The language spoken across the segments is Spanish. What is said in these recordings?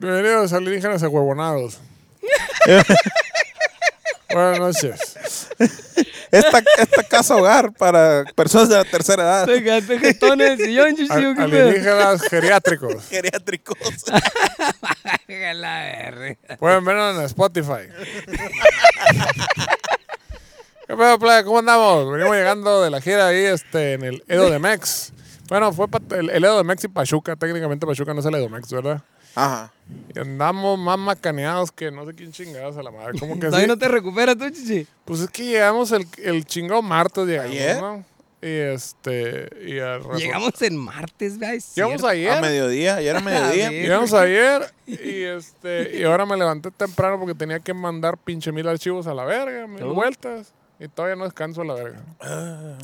Bienvenidos alienígenas ahuevonados. Buenas noches. Esta, esta casa hogar para personas de la tercera edad, Te quedaste jetón en el sillón, A- chichillo, qué pedo. alienígenas geriátricos. geriátricos. A la verga. Pueden vernos en Spotify. ¿Qué pedo, playa? ¿Cómo andamos? Venimos llegando de la gira ahí este, en el Edo de Mex. Bueno, fue pa- el, el Edo de Mex y Pachuca. Técnicamente Pachuca no es el Edo Mex, ¿verdad? Ajá. Y andamos más macaneados que no sé quién chingados a la madre. ¿Cómo que Todavía sí? no te recuperas tú, chichi. Pues es que llegamos el, el chingado martes, llegamos, ¿Ayer? ¿no? Y este. Y Llegamos en martes. Es Llegamos ayer. A mediodía, ayer a mediodía. Llegamos ayer y este y ahora me levanté temprano porque tenía que mandar pinche mil archivos a la verga, mil ¿Tú? vueltas. Y todavía no descanso a la verga.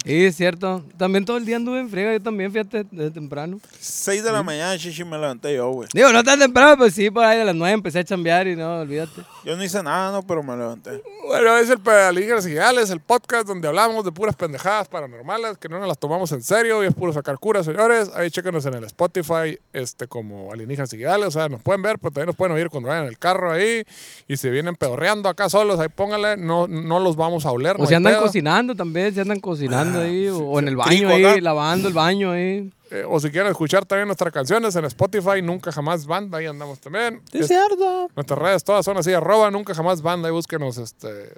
Sí, es cierto. También todo el día anduve en friega. Yo también, fíjate, desde temprano. 6 de la mañana, chichi, me levanté yo, güey. Digo, no tan temprano, pero sí, por ahí a las nueve empecé a chambear y no, olvídate. Yo no hice nada, no, pero me levanté. Bueno, es el Pedalígeras Gigales, el podcast donde hablamos de puras pendejadas paranormales que no nos las tomamos en serio y es puro sacar curas, señores. Ahí chéquenos en el Spotify este como Alienígenas Gigales. O sea, nos pueden ver, pero también nos pueden oír cuando vayan en el carro ahí. Y si vienen pedorreando acá solos, ahí pónganle. No, no los vamos a oler. O si hay andan pedo. cocinando también, si andan cocinando ahí, o, o en el baño ahí, acá. lavando el baño ahí. Eh, o si quieren escuchar también nuestras canciones en Spotify, Nunca Jamás Banda, ahí andamos también. Es- cierto. nuestras redes todas son así, arroba Nunca Jamás Banda, ahí búsquenos. Este,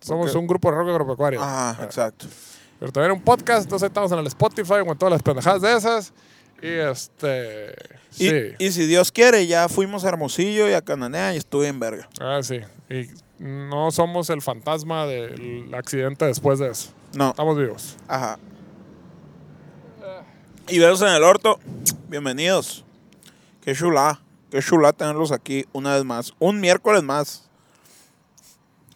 somos un grupo de rock agropecuario. Ajá, exacto. Pero también un podcast, entonces estamos en el Spotify con todas las pendejadas de esas. Y este. Y, Sí. y si Dios quiere, ya fuimos a Hermosillo y a Cananea y estuve en verga. Ah, sí. Y no somos el fantasma del accidente después de eso. No, Estamos vivos. ajá. Y veros en el orto, bienvenidos. Qué chula, qué chula tenerlos aquí una vez más. Un miércoles más.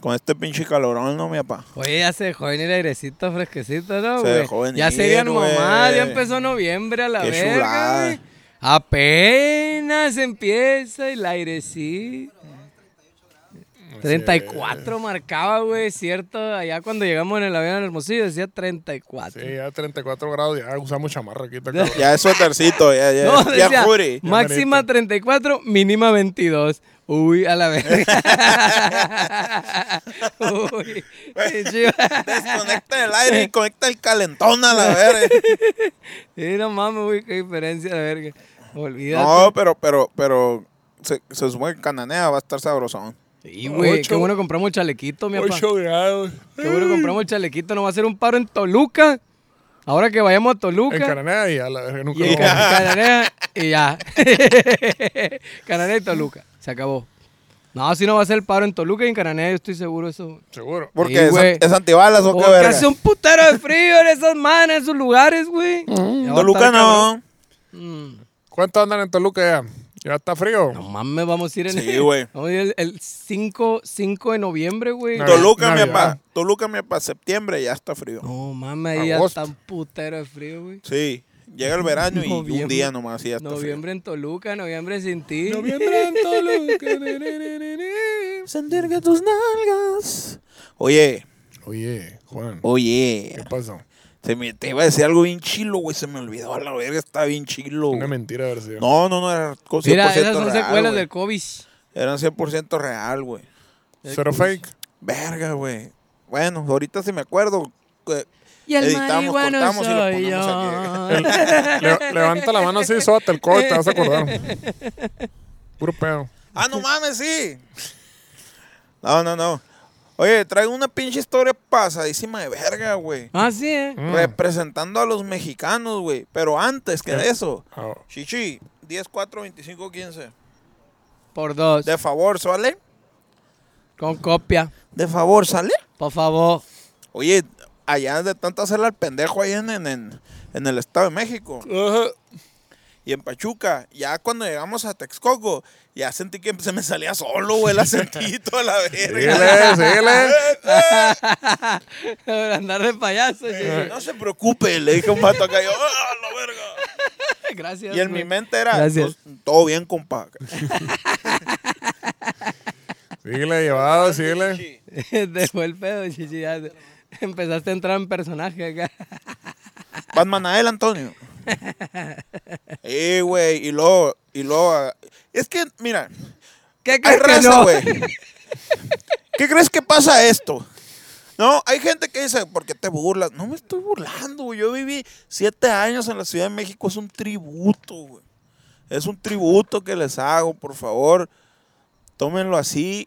Con este pinche calorón, ¿no, mi papá? Oye, ya se dejó venir airecito fresquecito, ¿no, Se güey? dejó venir, Ya serían mamás, ya empezó noviembre a la Qué verga, güey. Apenas empieza el airecito. 34 marcaba, güey, cierto. Allá cuando llegamos en el avión en Hermosillo decía 34. Sí, ya 34 grados, ya usamos chamarra aquí. Ya es suétercito, ya, ya. No, ya decía, máxima 34, mínima 22. Uy, a la verga. Uy. Desconecta el aire y conecta el calentón a la verga. Sí, no mames, güey, qué diferencia de verga. Olvídate. No, pero, pero, pero se, se supone que Cananea va a estar sabrosón. Sí, güey, qué bueno compramos el chalequito, mi papá. 8 grados. Qué bueno compramos el chalequito. Nos va a hacer un paro en Toluca. Ahora que vayamos a Toluca. En Cananea y a la verga nunca y Cananea y ya. Cananea y Toluca. Se acabó. No, si no va a ser el paro en Toluca y en Cananea, yo estoy seguro de eso. Seguro. Porque Sí, es, antibalas o qué Porque verga. hace un putero de frío en esas manos, en esos lugares, güey. Ya a Toluca no. Mm. ¿Cuánto andan en Toluca ya? ¿Ya está frío? No mames, vamos a ir en Sí, güey. Vamos a ir el, el 5, 5 de noviembre, güey. No, Toluca, mi Navidad. papá. Toluca, mi papá. Septiembre ya está frío. No mames, ahí ya Agosto. está un putero de frío, güey. Sí. Llega el verano y un Noviembre. día nomás y ya está Noviembre en Toluca, noviembre sin ti. Noviembre en Toluca. frío. Sentir que tus nalgas. Oye, Oye, Juan, oye. ¿qué pasó? Se me, te iba a decir algo bien chilo, güey. Se me olvidó a la verga. Está bien chilo. Una güey. mentira haber sido. No, no, no. Era 100% Mira, esas son real, secuelas güey. del COVID. Eran 100% real, güey. Cero fake. Verga, güey. Bueno, ahorita sí me acuerdo. eh, Y el Editamos, marihuano cortamos y lo soy ponemos yo. El- le- levanta la mano así, sóbate el codo, te vas a acordar. Puro pedo. Ah, no mames, sí. No, no, no. Oye, traigo una pinche historia pasadísima de verga, güey. Ah, sí, ¿eh? Mm. Representando a los mexicanos, güey. Pero antes que Eh. eso, Ah, Chichi, 10, 4, 25, 15. Por dos. De favor, ¿sale? Con copia. De favor, ¿sale? Por favor. Oye, allá de tanto hacerle al pendejo ahí en, en, en, en el Estado de México. Ajá. Y en Pachuca, ya cuando llegamos a Texcoco, ya sentí que se me salía solo, güey, el acentito a la verga. Síguele, síguele. Por andar de payaso. chichi. No se preocupe, le dije a un vato acá, yo, ¡ah, la verga! Gracias. Y en mi mente era, Gracias. pues, todo bien, compa. Síguele, llevado, síguele. Te fue el pedo, chichi. ya te- Empezaste a entrar en personaje acá. Batman a él, Antonio. Eh, güey, y luego, y luego, es que, mira, ¿Qué crees raza, no? ¿Qué crees que pasa esto? No, hay gente que dice, ¿por qué te burlas? No me estoy burlando, güey. Yo viví siete años en la Ciudad de México. Es un tributo, güey. Es un tributo que les hago, por favor. Tómenlo así,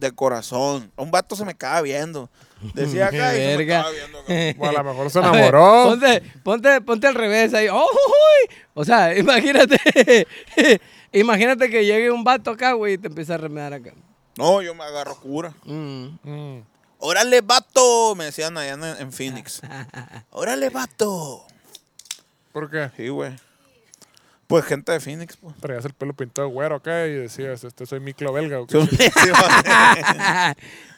de corazón. Un vato se me acaba viendo. Decía acá y se me Verga. acaba viendo acá. O a lo mejor se A ver, enamoró. ponte, ponte, ponte al revés ahí. ¡Oh, uy! O sea, imagínate. imagínate que llegue un vato acá, güey, y te empieza a remedar acá. No, yo me agarro cura. Mm. Mm. Órale, vato, me decían allá en, en Phoenix. Órale, vato. ¿Por qué? Sí, güey. Pues gente de Phoenix, pues. Traías el pelo pintado de güero acá y decías, este soy miclo belga. ¿o qué?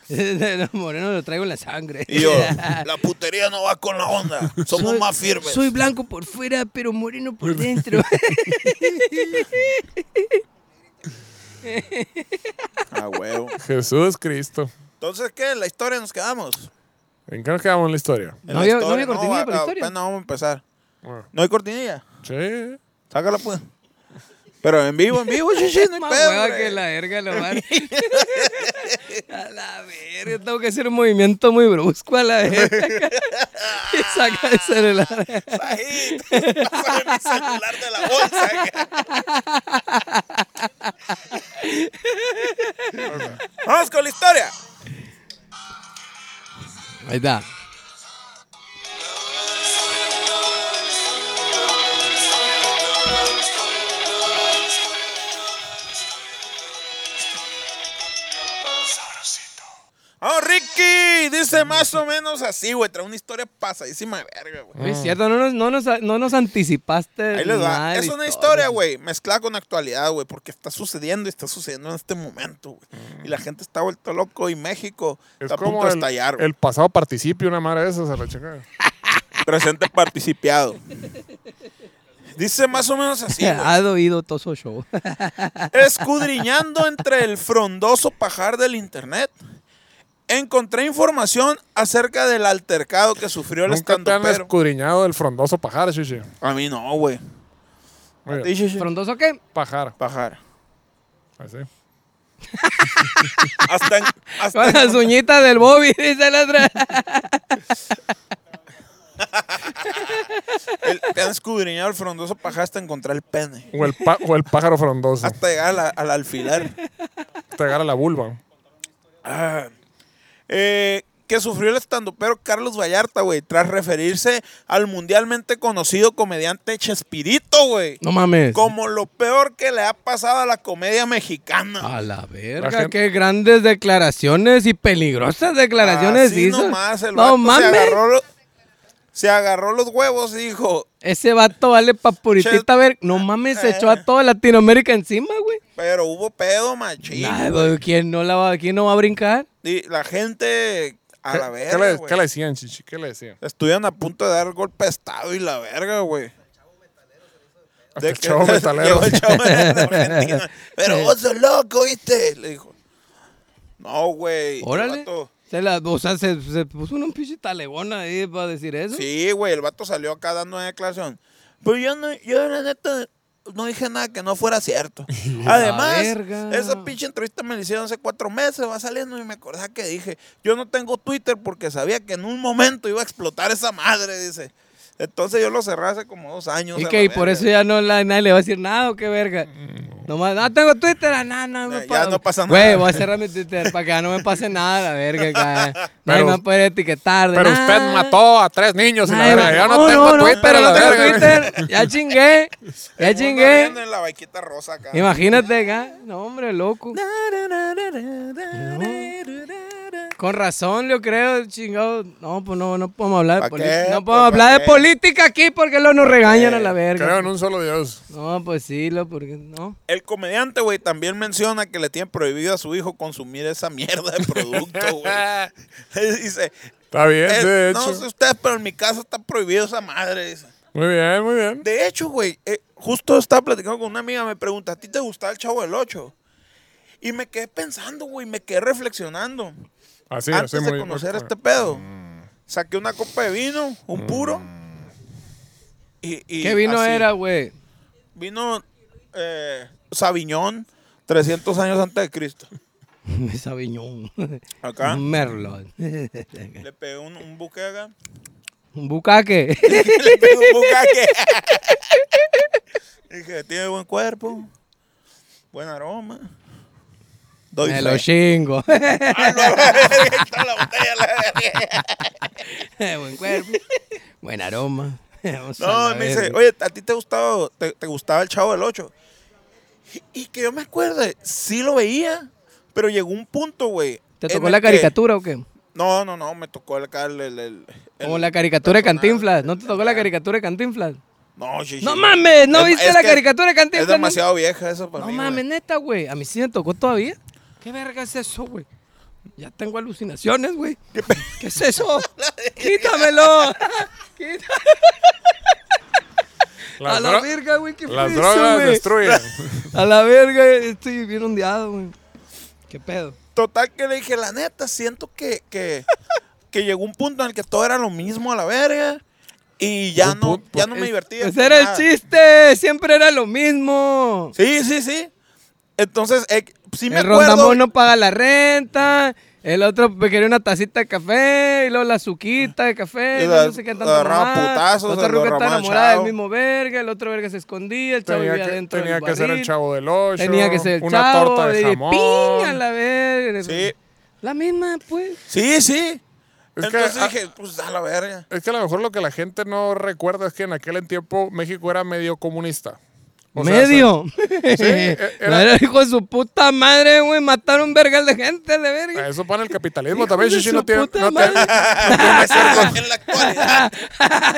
De los morenos lo traigo en la sangre. y yo, la putería no va con la onda. Somos Soy- más firmes. Soy blanco por fuera, pero moreno por dentro. Ah, huevo. Jesús Cristo. Entonces, ¿qué? ¿En la historia nos quedamos? ¿En qué nos quedamos en la historia? En No la había- no historia, había cortinilla va- para la historia. Apenas vamos a empezar. Ah, ¿No hay cortinilla? Sí. Sácala, pues. Pero en vivo, en vivo, chichi, no hay Más pedo, hueva que la verga lo van. A la verga, tengo que hacer un movimiento muy brusco a la verga. y saca el celular. Sajid, pásame mi celular de la bolsa. Vamos con la historia. Ahí está. Vamos, Ricky. Dice más o menos así, güey. Trae una historia pasadísima de verga, güey. Es cierto, no nos, no nos, no nos anticipaste. Ahí les va. Es una historia, güey, mezclada con actualidad, güey, porque está sucediendo y está sucediendo en este momento, güey. Y la gente está vuelto loco y México Es está a punto de el, estallar, güey. el pasado participio, una madre de esas a la chica. Presente participiado. Dice más o menos así, güey. Ha oído Toso Show. Escudriñando entre el frondoso pajar del internet, encontré información acerca del altercado que sufrió el Nunca te han escudriñado el frondoso pajar, chichi. A mí no, güey. ¿Frondoso qué? Pajar. Pajar. Así. Hasta en, hasta Con en- las uñitas del Bobby, dice la otra. el- te han escudriñado el frondoso pajar hasta encontrar el pene. O el, pa- o el pájaro frondoso. Hasta llegar a la- al alfiler. Hasta llegar a la vulva. Ah. Eh, que sufrió el estandopero Carlos Vallarta, güey, tras referirse al mundialmente conocido comediante Chespirito, güey. No mames. Como lo peor que le ha pasado a la comedia mexicana. A la verga, La gente- qué grandes declaraciones y peligrosas declaraciones Así hizo. nomás, el no vato se mames. agarró, lo- se agarró los huevos y dijo, Ese vato vale pa' puritita Che- ver. No mames, se echó a toda Latinoamérica encima, güey. pero hubo pedo, machín. Güey, ¿quién no la va, quién no va a brincar? Y la gente a ¿Qué, la qué verga, le, güey. qué le decían, chichi? ¿Qué le decían? Estuvieron a punto de dar el golpe de estado y la verga, güey. De el que- chavo metalero. Llegó el chavo de Argentina. Pero vos sos loco, ¿viste? Le dijo. No, güey. Órale. Se la, o sea, se, se puso una pinche talegona ahí para decir eso. Sí, güey, el vato salió acá dando una declaración. Pero yo no, yo la neta no dije nada que no fuera cierto. Además, esa pinche entrevista me la hicieron hace cuatro meses, va saliendo y me acordaba que dije, yo no tengo Twitter porque sabía que en un momento iba a explotar esa madre, dice. Entonces yo lo cerré hace como dos años. Y que y por eso ya no la, nadie le va a decir nada o qué verga. Nomás, no tengo Twitter, ah, no, no, me Ya, no pasa Güey, nada. voy a cerrar mi Twitter para que ya no me pase nada, la verga. Nadie Pero- me va a poder etiquetar. de Pero nada. usted mató a tres niños y la verga. me- Yo no, tengo Twitter. pero a no la tengo verga. Twitter. Ya chingué. Ya chingué. en la vaquita rosa acá. Imagínate acá. No, hombre, loco. Con razón, yo creo, chingado. No, pues no, no podemos hablar de ¿Pa' política. No podemos ¿pa' hablar de política aquí porque luego nos regañan a la Creo verga. en un solo Dios. No, pues sí, lo porque no. El comediante, güey, también menciona que le tiene prohibido a su hijo consumir esa mierda de producto, güey. Dice, Está bien, de no hecho. sé ustedes, pero en mi casa está prohibido esa madre. dice. Muy bien, muy bien. De hecho, güey, eh, justo estaba platicando con una amiga, me pregunta, ¿a ti te gustaba el Chavo del Ocho? Y me quedé pensando, güey, me quedé reflexionando. Así, Antes así de muy conocer muy- este pedo, saqué una copa de vino, un puro. Y, y ¿Qué vino así. era, güey? Vino eh, Sabiñón, 300 años antes de Cristo. Sabiñón. Acá. Un merlot. Le pegué un, un buque acá. Un bucaque. Le pegué un bucaque. Dije, tiene buen cuerpo, buen aroma. Doy Me fe. lo chingo. Ah, no. Buen cuerpo. Buen aroma. Vamos No, me dice, oye, ¿a ti te gustaba, te, te gustaba el Chavo del Ocho? Y, y que yo me acuerde, sí lo veía, pero llegó un punto, güey. ¿Te tocó la que- caricatura o qué? No, no, no, me tocó el, el, Como la caricatura de. Cantinflas. ¿No te tocó la caricatura de Cantinflas? No, sí, sí. No mames, ¿no Es- viste es la caricatura de Cantinflas? Es demasiado vieja eso para No mí. mames, güey. neta, güey. A mí sí me tocó todavía. ¿Qué verga es eso, güey? Ya tengo alucinaciones, güey. ¿Qué es eso? Quítamelo. Las, a la verga, güey. ¿Qué las fue eso, drogas güey? destruyen. A la verga, estoy bien ondeado, güey. ¿Qué pedo? Total que le dije, la neta, siento que, que, que llegó un punto en el que todo era lo mismo a la verga. Y ya no, ya no me divertía. Ese era el chiste. Siempre era lo mismo. Sí, sí, sí. Entonces, eh, sí me el acuerdo. rondamón no paga la renta. El otro me quería una tacita de café. Y luego la azuquita de café. Y la- no sé qué tanto. agarraba putazos, otra ruca está enamorada del mismo verga. El otro verga se escondía. El chavo Tenía vivía que, dentro tenía del que ser el barril. chavo del ocho. Tenía que ser el una chavo. torta de jamón. piña, la verga. Sí, La misma, pues. sí, sí. Es que, Entonces ah, dije, pues a la verga. Es que a lo mejor lo que la gente no recuerda es que en aquel tiempo México era medio comunista. O sea, Medio. e- era- No era hijo de su puta madre, güey. Mataron un vergal de gente, de verga. eso pone el capitalismo también, Shishi, no tiene, no tiene- en la actualidad.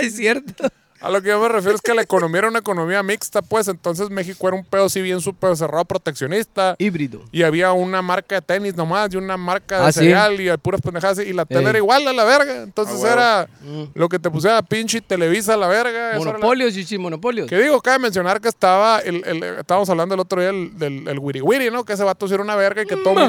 es cierto. A lo que yo me refiero es que la economía era una economía mixta, pues entonces México era un pedo así bien súper cerrado, proteccionista. Híbrido. Y había una marca de tenis nomás y una marca de Ah, ¿sí? cereal y puras pendejadas y la tele Ey. era igual a la verga. Entonces Ah, era Mm. lo que te pusiera pinche Televisa a la verga. era la- Monopolios, chichi, monopolios. Que digo, cabe mencionar que estaba, el, el- estábamos hablando el otro día del, del el wiri wiri, ¿no? Que ese vato sí era una verga y que todo,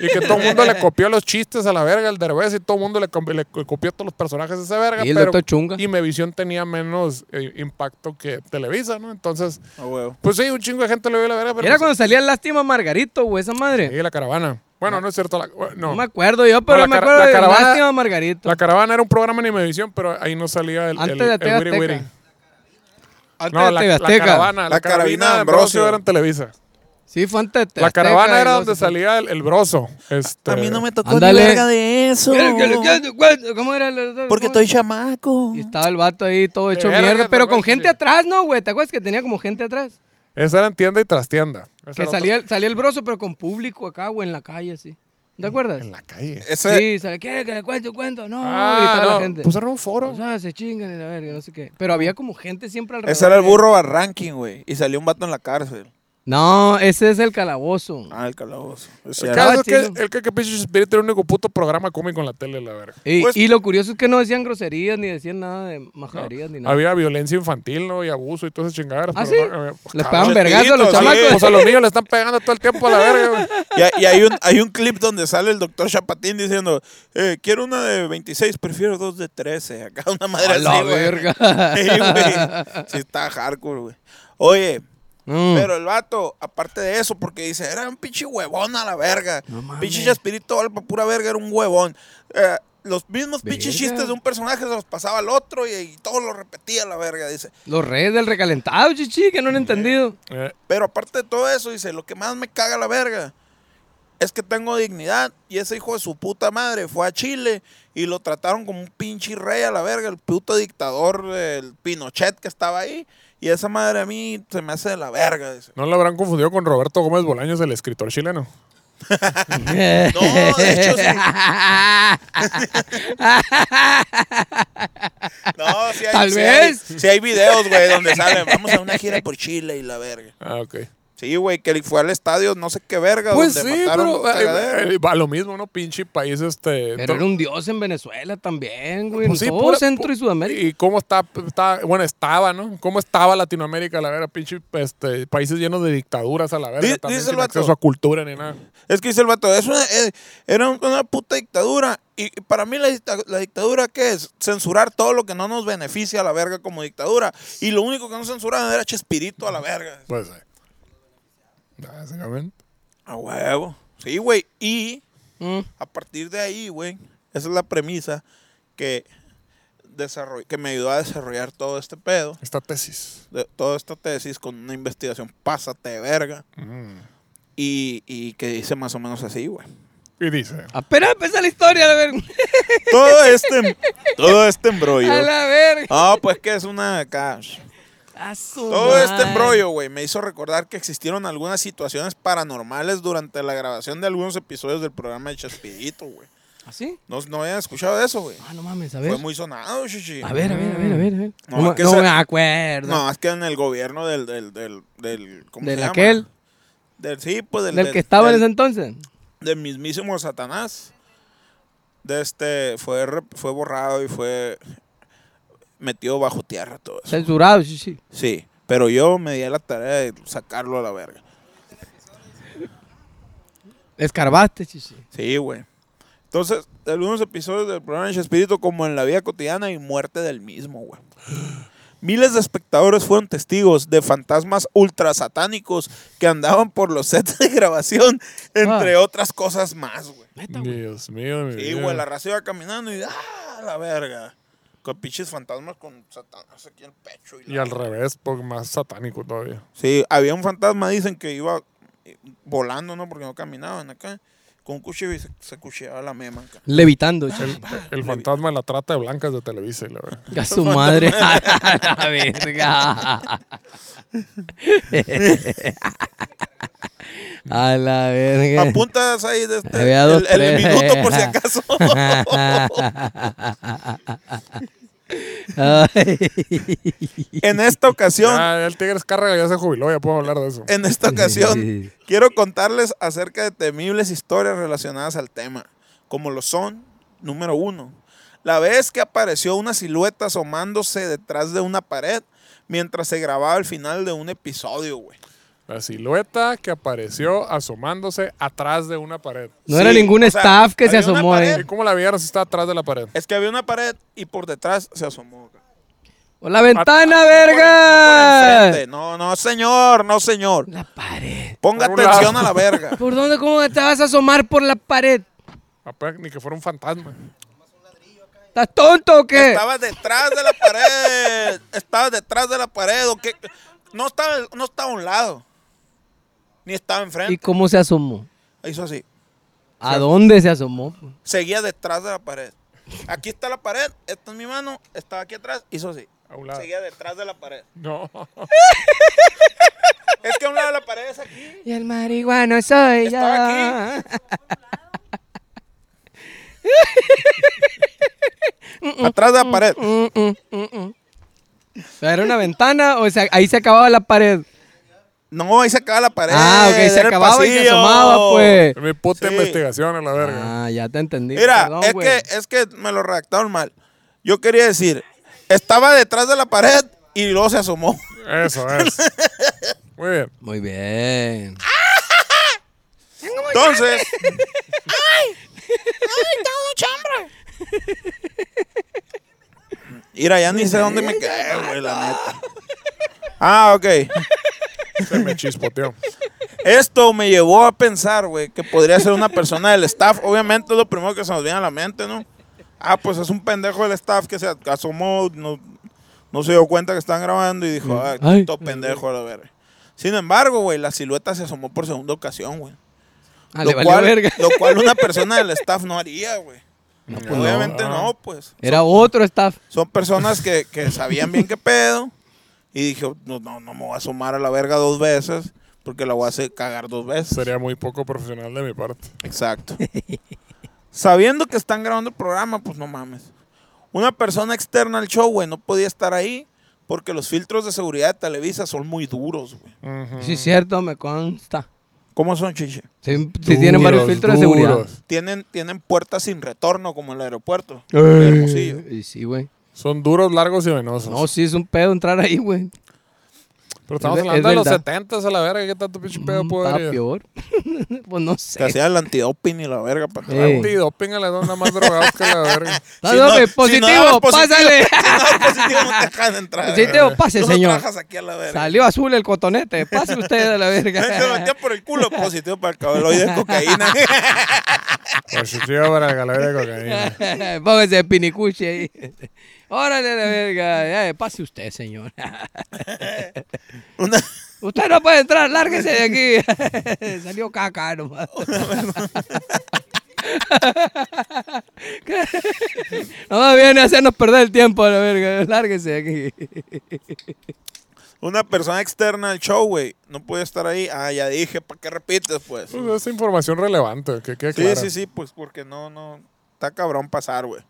y que todo el mundo le copió los chistes a la verga, el derbez y todo el mundo le, copió todos los personajes de ese verga. Y el pero Doctor Chunga. Imevisión tenía menos eh, impacto que Televisa, ¿no? Entonces, huevo. pues sí, un chingo de gente le vio la verga, pero... Era pues, cuando salía Lástima Margarito, güey, esa madre. sí, la caravana. Bueno, no es cierto, la, No no. me acuerdo yo, pero la me acuerdo la de caravana- Lástima Margarito. La caravana era un programa en Imevisión, pero ahí no salía el, Antes el, de el wiri wiri. Antes No, de la, TV la Azteca. caravana, la, La carabina carabina de Ambrosio. era en Televisa. Sí, fue antes La Azteca caravana era donde salía el, el broso. Este, A mí no me tocó Ándale. ni verga de eso. ¿Qué- qué- qué- qué- ¿Cómo era? el- Porque estoy chamaco. Y estaba el vato ahí todo hecho verga, mierda, pero con gente sí. atrás, ¿no, güey? ¿Te acuerdas que tenía como gente atrás? Esa era en tienda y trastienda. Esa Que salía, salía el broso, pero con público acá, güey, en la calle, así. ¿Te acuerdas? En la calle. Ese, Sí, ¿sabes qué? Que le cuento, cuento. No, Ah, gritaba no, la gente. Pues era un foro. O sea, se chingan y la verga, no sé qué. Pero había como gente siempre alrededor. ese era el burro Barranquín, güey. Y salió un vato en la cárcel. No, ese es el calabozo. Ah, el calabozo. Ese El caso es que, el que, que pinche Spirit era el único puto programa cómico en la tele, la verga. Y, Pues- y lo curioso es que no decían groserías ni decían nada de majaderías ni nada. Había violencia infantil, ¿no? Y abuso y todas esas chingaderas. ¿Ah, sí? no, Les cabrón, pegaban vergazo a los sí. chamacos. Pues a los niños le están pegando todo el tiempo a la verga, güey. Y, y hay, un, hay un clip donde sale el doctor Chapatín diciendo, eh, quiero una de 26, prefiero dos de 13. Acá una madre A así, la verga. Sí, güey. Sí, está hardcore, güey. Oye, Mm. pero el vato, aparte de eso, porque dice, era un pinche huevón a la verga. No pinche Chespirito, vale pa' pura verga, era un huevón. Eh, los mismos pinches chistes de un personaje se los pasaba al otro y, y todo lo repetía a la verga, dice. Los reyes del recalentado, chichi, que no han entendido. Eh, Pero aparte de todo eso, dice, lo que más me caga la verga es que tengo dignidad. Y ese hijo de su puta madre fue a Chile y lo trataron como un pinche rey a la verga, el puto dictador, el Pinochet que estaba ahí. Y esa madre a mí se me hace de la verga, dice. ¿No lo habrán confundido con Roberto Gómez Bolaños, el escritor chileno? No, de hecho sí. No, sí hay, Tal sí vez. Hay, sí hay videos, güey, donde salen. Vamos a una gira por Chile y la verga. Ah, ok. Sí, güey, que fue al estadio, no sé qué verga, Pues donde sí, mataron pero eh, va lo mismo, ¿no? Pinche país este... Pero era un dios en Venezuela también, güey. Pues en sí, todo pura- Centro y Sudamérica. Y cómo está, está, bueno, estaba, ¿no? ¿Cómo estaba Latinoamérica, la verga? Pinche este, países llenos de dictaduras a la verga. Di- también dice el vato. acceso a cultura ni nada. Es que dice el vato, es una, eh, era un- una puta dictadura. Y para mí la, la dictadura, ¿qué es? Censurar todo lo que no nos beneficia a la verga como dictadura. Y lo único que no censuraban era Chespirito a la verga. Pues, eh. Básicamente. A huevo. Sí, güey. Y Mm. a partir de ahí, güey, esa es la premisa que, desarroll- que me ayudó a desarrollar todo este pedo, Esta tesis. de, toda esta tesis con una investigación pásate de verga. Mm. Y, y que dice más o menos así, güey. Y dice... Apenas empezó la historia, a ver. Todo este, todo este embrollo. A la verga. No, pues que es una acá. Todo este embrollo, güey, me hizo recordar que existieron algunas situaciones paranormales durante la grabación de algunos episodios del programa de Chespirito, güey. ¿Así? No, no habían escuchado de eso, güey. Ah, no mames, a ver. Fue muy sonado, chichi. A ver, a ver, a ver, a ver. A ver. No, No, me- es que no me acuerdo. No, es que en el gobierno del, del, del, del ¿cómo ¿Del se llama? aquel? Del, sí, pues del, ¿Del del- que estaba en ese entonces? del mismísimo Satanás. De este, fue, fue borrado y fue metido bajo tierra todo eso. Censurado, sí, sí. Sí, pero yo me di a la tarea de sacarlo a la verga. Escarbaste, sí, sí. Sí, güey. Entonces, algunos episodios del programa de Espíritu como en la vida cotidiana y muerte del mismo, güey. Miles de espectadores fueron testigos de fantasmas ultrasatánicos que andaban por los sets de grabación, entre Ah. otras cosas más, güey. Dios mío, mi Sí, güey, la raza iba caminando y ¡ah, la verga! Con pinches fantasmas con satanás aquí en el pecho. Y, al revés, porque más satánico todavía. Sí, había un fantasma, dicen que iba eh, volando, ¿no? Porque no caminaban acá. Con un cuchillo y se, se cuchillaba la mema acá. Levitando, sí. El fantasma de la trata de blancas de Televisa, y la verdad. A su madre. A la verga. A la verga. Apuntas ahí de este, Había dos, el, el minuto por si acaso. Ay. en esta ocasión, el Tigres Cárraga ya se jubiló, ya puedo hablar de eso. en esta ocasión, quiero contarles acerca de temibles historias relacionadas al tema, como lo son, número uno, la vez que apareció una silueta asomándose detrás de una pared mientras se grababa el final de un episodio, güey. La silueta que apareció asomándose atrás de una pared. No Sí, era ningún o sea, staff que se asomó pared. ahí. ¿Y cómo la vieron si está atrás de la pared? Es que había una pared y por detrás se asomó. acá. ¡Por la ventana, por- por verga! No, no, señor, no, señor. La pared. Ponga atención lado. a la verga. ¿Por dónde? ¿Cómo te vas a asomar por la pared? Apenas Ni que fuera un fantasma. ¿Estás tonto o qué? Estaba detrás de la pared. Estaba detrás de la pared. ¿o qué? No estaba, no estaba a un lado. Ni estaba ¿Y enfrente. cómo se asomó? Hizo así. ¿A dónde se asomó? Seguía detrás de la pared. Aquí está la pared. Esta es mi mano. Estaba aquí atrás. Hizo así. A un lado. Seguía detrás de la pared. No. Es que a un lado de la pared es aquí. Y el marihuano soy Estaba yo. Atrás de la pared. Mm, mm, mm. ¿Era una ventana o sea, ahí se acababa la pared? No, ahí se acaba la pared. Ah, ok, se acababa y se asomaba, pues. Es mi puta Sí. investigación a la verga. Ah, ya te entendí. Mira, Perdón, es, güey. que, es que me lo redactaron mal. Yo quería decir, estaba detrás de la pared y luego se asomó. Eso es. Muy bien. Muy bien. Entonces, Mira, ya ni sé dónde me quedé, güey, la neta. Ah, ok. Se me chispoteó. Esto me llevó a pensar, güey, que podría ser una persona del staff. Obviamente es lo primero que se nos viene a la mente, ¿no? Ah, pues es un pendejo del staff que se asomó, no, no se dio cuenta que estaban grabando y dijo, ah, Ay. todo pendejo a la verga. Sin embargo, güey, la silueta se asomó por segunda ocasión, güey. Ah, lo, cual, verga. lo cual una persona del staff no haría, güey. Obviamente no. no, pues. Era otro staff. Son personas que, que sabían bien qué pedo. Y dije, no, no, no me voy a asomar a la verga dos veces. Porque la voy a hacer cagar dos veces. Sería muy poco profesional de mi parte. Exacto. Sabiendo que están grabando el programa, pues no mames. Una persona externa al show, güey, no podía estar ahí porque los filtros de seguridad de Televisa son muy duros, güey. Ujú. Sí, es cierto, me consta. ¿Cómo son, chiche? Sí, sí tienen varios Duros, filtros de seguridad. duros. Tienen, tienen puertas sin retorno como el aeropuerto. Hermosillo. Y sí, güey. Son duros, largos y venosos. No, sí, es un pedo entrar ahí, güey. Pero estamos es hablando es de los verdad. 70 a la verga. ¿Qué tanto pinche pedo Mm, puede haber? peor. pues no Que sé. hacía el antidoping y la verga para Eh. Antidoping a la dona más drogados que la verga. No, no, hombre, positivo, dabas pásale. Si no positivo, no te dejan entrar. Positivo, pase, no señor. trabajas aquí a la verga. Salió azul el cotonete. Pase usted a la Se lo verga. metía por el culo positivo para el cabeloide de cocaína. Positivo para el galería de cocaína. Póngase de pinicuche ahí. Órale, la verga. Eh, pase usted, señor. Una- Usted no puede entrar, lárguese de aquí. Salió caca nomás. Nomás viene a hacernos perder el tiempo, la verga. Lárguese de aquí. Una persona externa al show, güey, no puede estar ahí. Ah, ya dije, ¿para qué repites, pues? Pues es información relevante, que quede Sí, clara. sí, sí, pues porque no, no, está cabrón pasar, güey.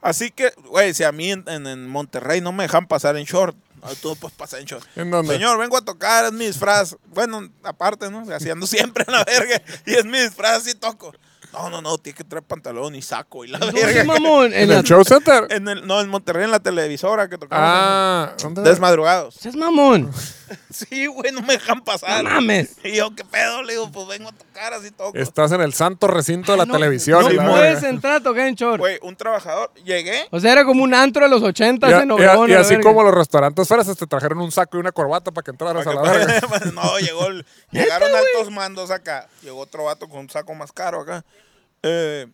Así que, güey, si a mí en, en- en Monterrey no me dejan pasar en short, tú puedes pasar en short. ¿En dónde? Señor, vengo a tocar, es mi disfraz. Bueno, aparte, ¿no? Haciendo siempre en la verga. Y es mi disfraz y toco. No, no, no, tiene que traer pantalón y saco y la No, verga. sí, mamón. En ¿En la... el show center? En el, no, en Monterrey, en la televisora que tocamos. Ah, ¿dónde? Desmadrugados. Seas mamón. Sí, güey, no me dejan pasar. No mames. Y yo, ¿qué pedo? Le digo, pues vengo a tocar así toco. Estás en el santo recinto de la No, televisión. No y la puedes verga. entrar a tocar en short. Güey, un trabajador, llegué. O sea, era como un antro de los 80 Y, en y- Obregón. y a así verga. como los restaurantes fresas te trajeron un saco y una corbata para que entraras a la verga. no, llegó el- llegaron altos mandos acá. Llegó otro vato con un saco más caro acá. Eh,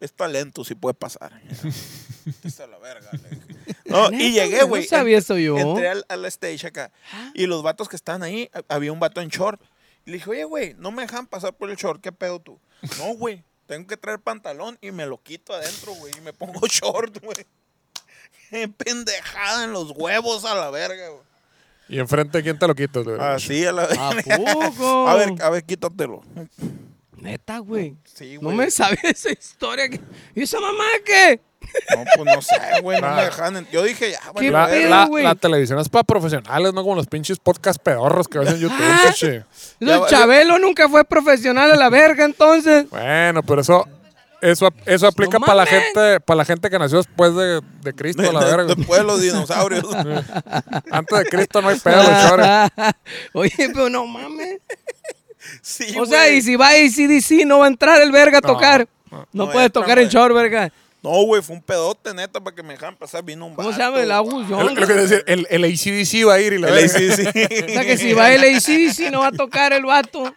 es talento, si puede pasar. Esta es la verga. le dije. No, y llegué, güey, no sabía eso yo. Entré al, al stage acá. Y los vatos que estaban ahí, ha- había un vato en short. Y le dije, oye, güey, no me dejan pasar por el short. ¿Qué pedo tú? No, güey. Tengo que traer pantalón y me lo quito adentro, güey. Y me pongo short, güey. Qué pendejada en los huevos a la verga, güey. Y enfrente, ¿quién te lo quita? güey? Así a la ¿A verga. poco? A ver, a ver, quítatelo. Neta, güey. Sí, No güey. me sabía esa historia. ¿Y esa mamá qué? No, pues no sé, güey, no me dejan. en- Yo dije, ya, ¿Qué bueno, La, a pedo, la- güey? la televisión es para profesionales, no como los pinches podcast pedorros que ves en YouTube, Ah. Ya Chabelo nunca fue profesional a la verga, entonces. Bueno, pero eso eso, eso aplica No para la gente para la gente que nació después de, de Cristo, a la de- verga. después de los dinosaurios. Antes de Cristo no hay pedo. Oye, pero no mames. sí, O sea, y si va ACDC, no va a entrar el verga a No, tocar. no. No, No puede entra, tocar en short, verga. No, güey, fue un pedote, neta, para que me dejaran pasar. Vino un ¿Cómo se vato, llama? El Agus Young. lo que decir, el, el ACDC va a ir y la El. ACDC. O sea, que si va el ACDC, no va a tocar el vato.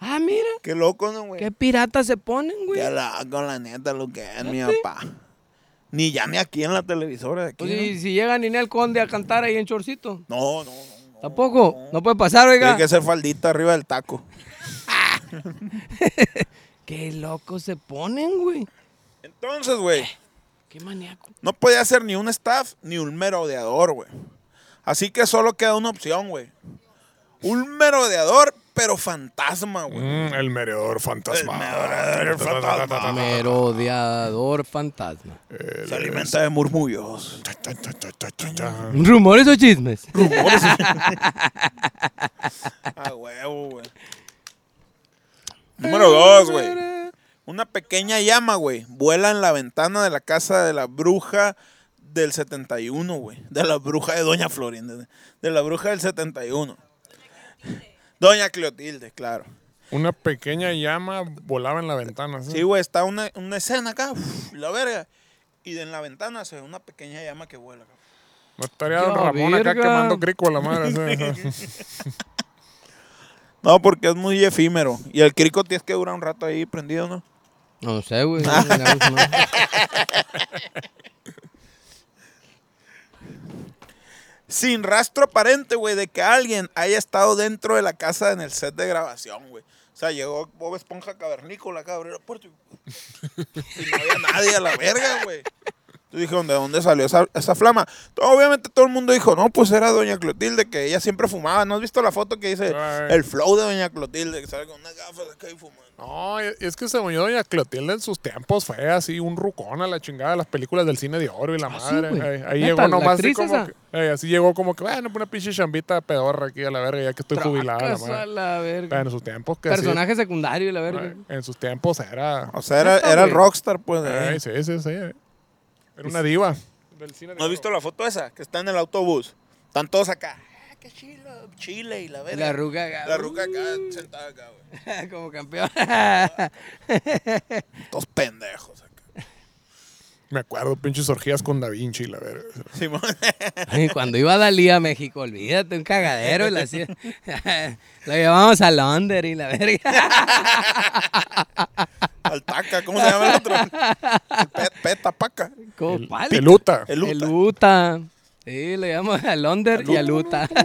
Ah, mira. Qué loco, ¿no, güey? Qué piratas se ponen, güey. Qué loco, la neta, lo que es mi papá. Ni ya ni aquí en la televisora de aquí. Pues ¿no? si, si llega Ninel Conde a cantar ahí en chorcito. No, no, no. Tampoco. No puede pasar, oiga. Tiene que ser faldita arriba del taco. Qué locos se ponen, güey. Entonces, güey, Qué maníaco. no podía ser ni un staff ni un merodeador, güey. Así que solo queda una opción, güey. Un merodeador, pero fantasma, güey. Mm, el meredor fantasma. El merodeador fantasma. Merodeador fantasma. Se alimenta de murmullos. ¿Rumores o chismes? Ah, huevo, güey. Número dos, güey. Una pequeña llama, güey, vuela en la ventana de la casa de la bruja del 71, güey. De la bruja de Doña Florinda. De, de la bruja del 71. Doña Cleotilde, claro. Una pequeña llama volaba en la ventana. ¿sí? Sí, güey, está una, una escena acá, uf, la verga. Y en la ventana se ve una pequeña llama que vuela. cabrón. No estaría Don Ramón acá quemando crico a la madre. No, porque es muy efímero. Y el crico tienes que durar un rato ahí prendido, ¿no? No sé, güey. sin rastro aparente, güey, de que alguien haya estado dentro de la casa en el set de grabación, güey. O sea, llegó Bob Esponja cavernícola acá, abrió la puerta y no había nadie a la verga, güey. Entonces dijeron, ¿de dónde salió esa, esa flama? Obviamente todo el mundo dijo, no, pues era Doña Clotilde, que ella siempre fumaba. ¿No has visto la foto que dice Ay. el flow de Doña Clotilde, que sale con unas gafas acá y fumando? No, y- es que según yo, Doña Clotilde en sus tiempos fue así un rucón a la chingada de las películas del cine de oro y la Ah, madre. ahí llegó ¿La nomás así como esa? que, eh, así llegó como que, bueno, una pinche chambita pedorra aquí a la verga, ya que estoy jubilada. La Tracas a madre. la verga. Pero en sus tiempos que sí, Personaje secundario y la verga. eh, en sus tiempos era. O sea, era, era el rockstar, pues. eh, sí, sí, sí. Era una diva del cine de ¿No has visto la foto esa? Que está en el autobús. Están todos acá. Ah, qué chilo, Chile y la verga. La ruca acá. La ruca acá, sentada acá, güey. Como campeón. Todos pendejos acá. Me acuerdo, pinches orgías con Da Vinci, la verga. Simón. Cuando iba Dalí a México, olvídate, un cagadero. y la hacía- Lo llevamos a Londres y la verga. Altaca, ¿cómo se llama el otro? El pe- Peta Paca. Peluta. El Uta. El Uta. Sí, le llamamos a Londres y al Uta.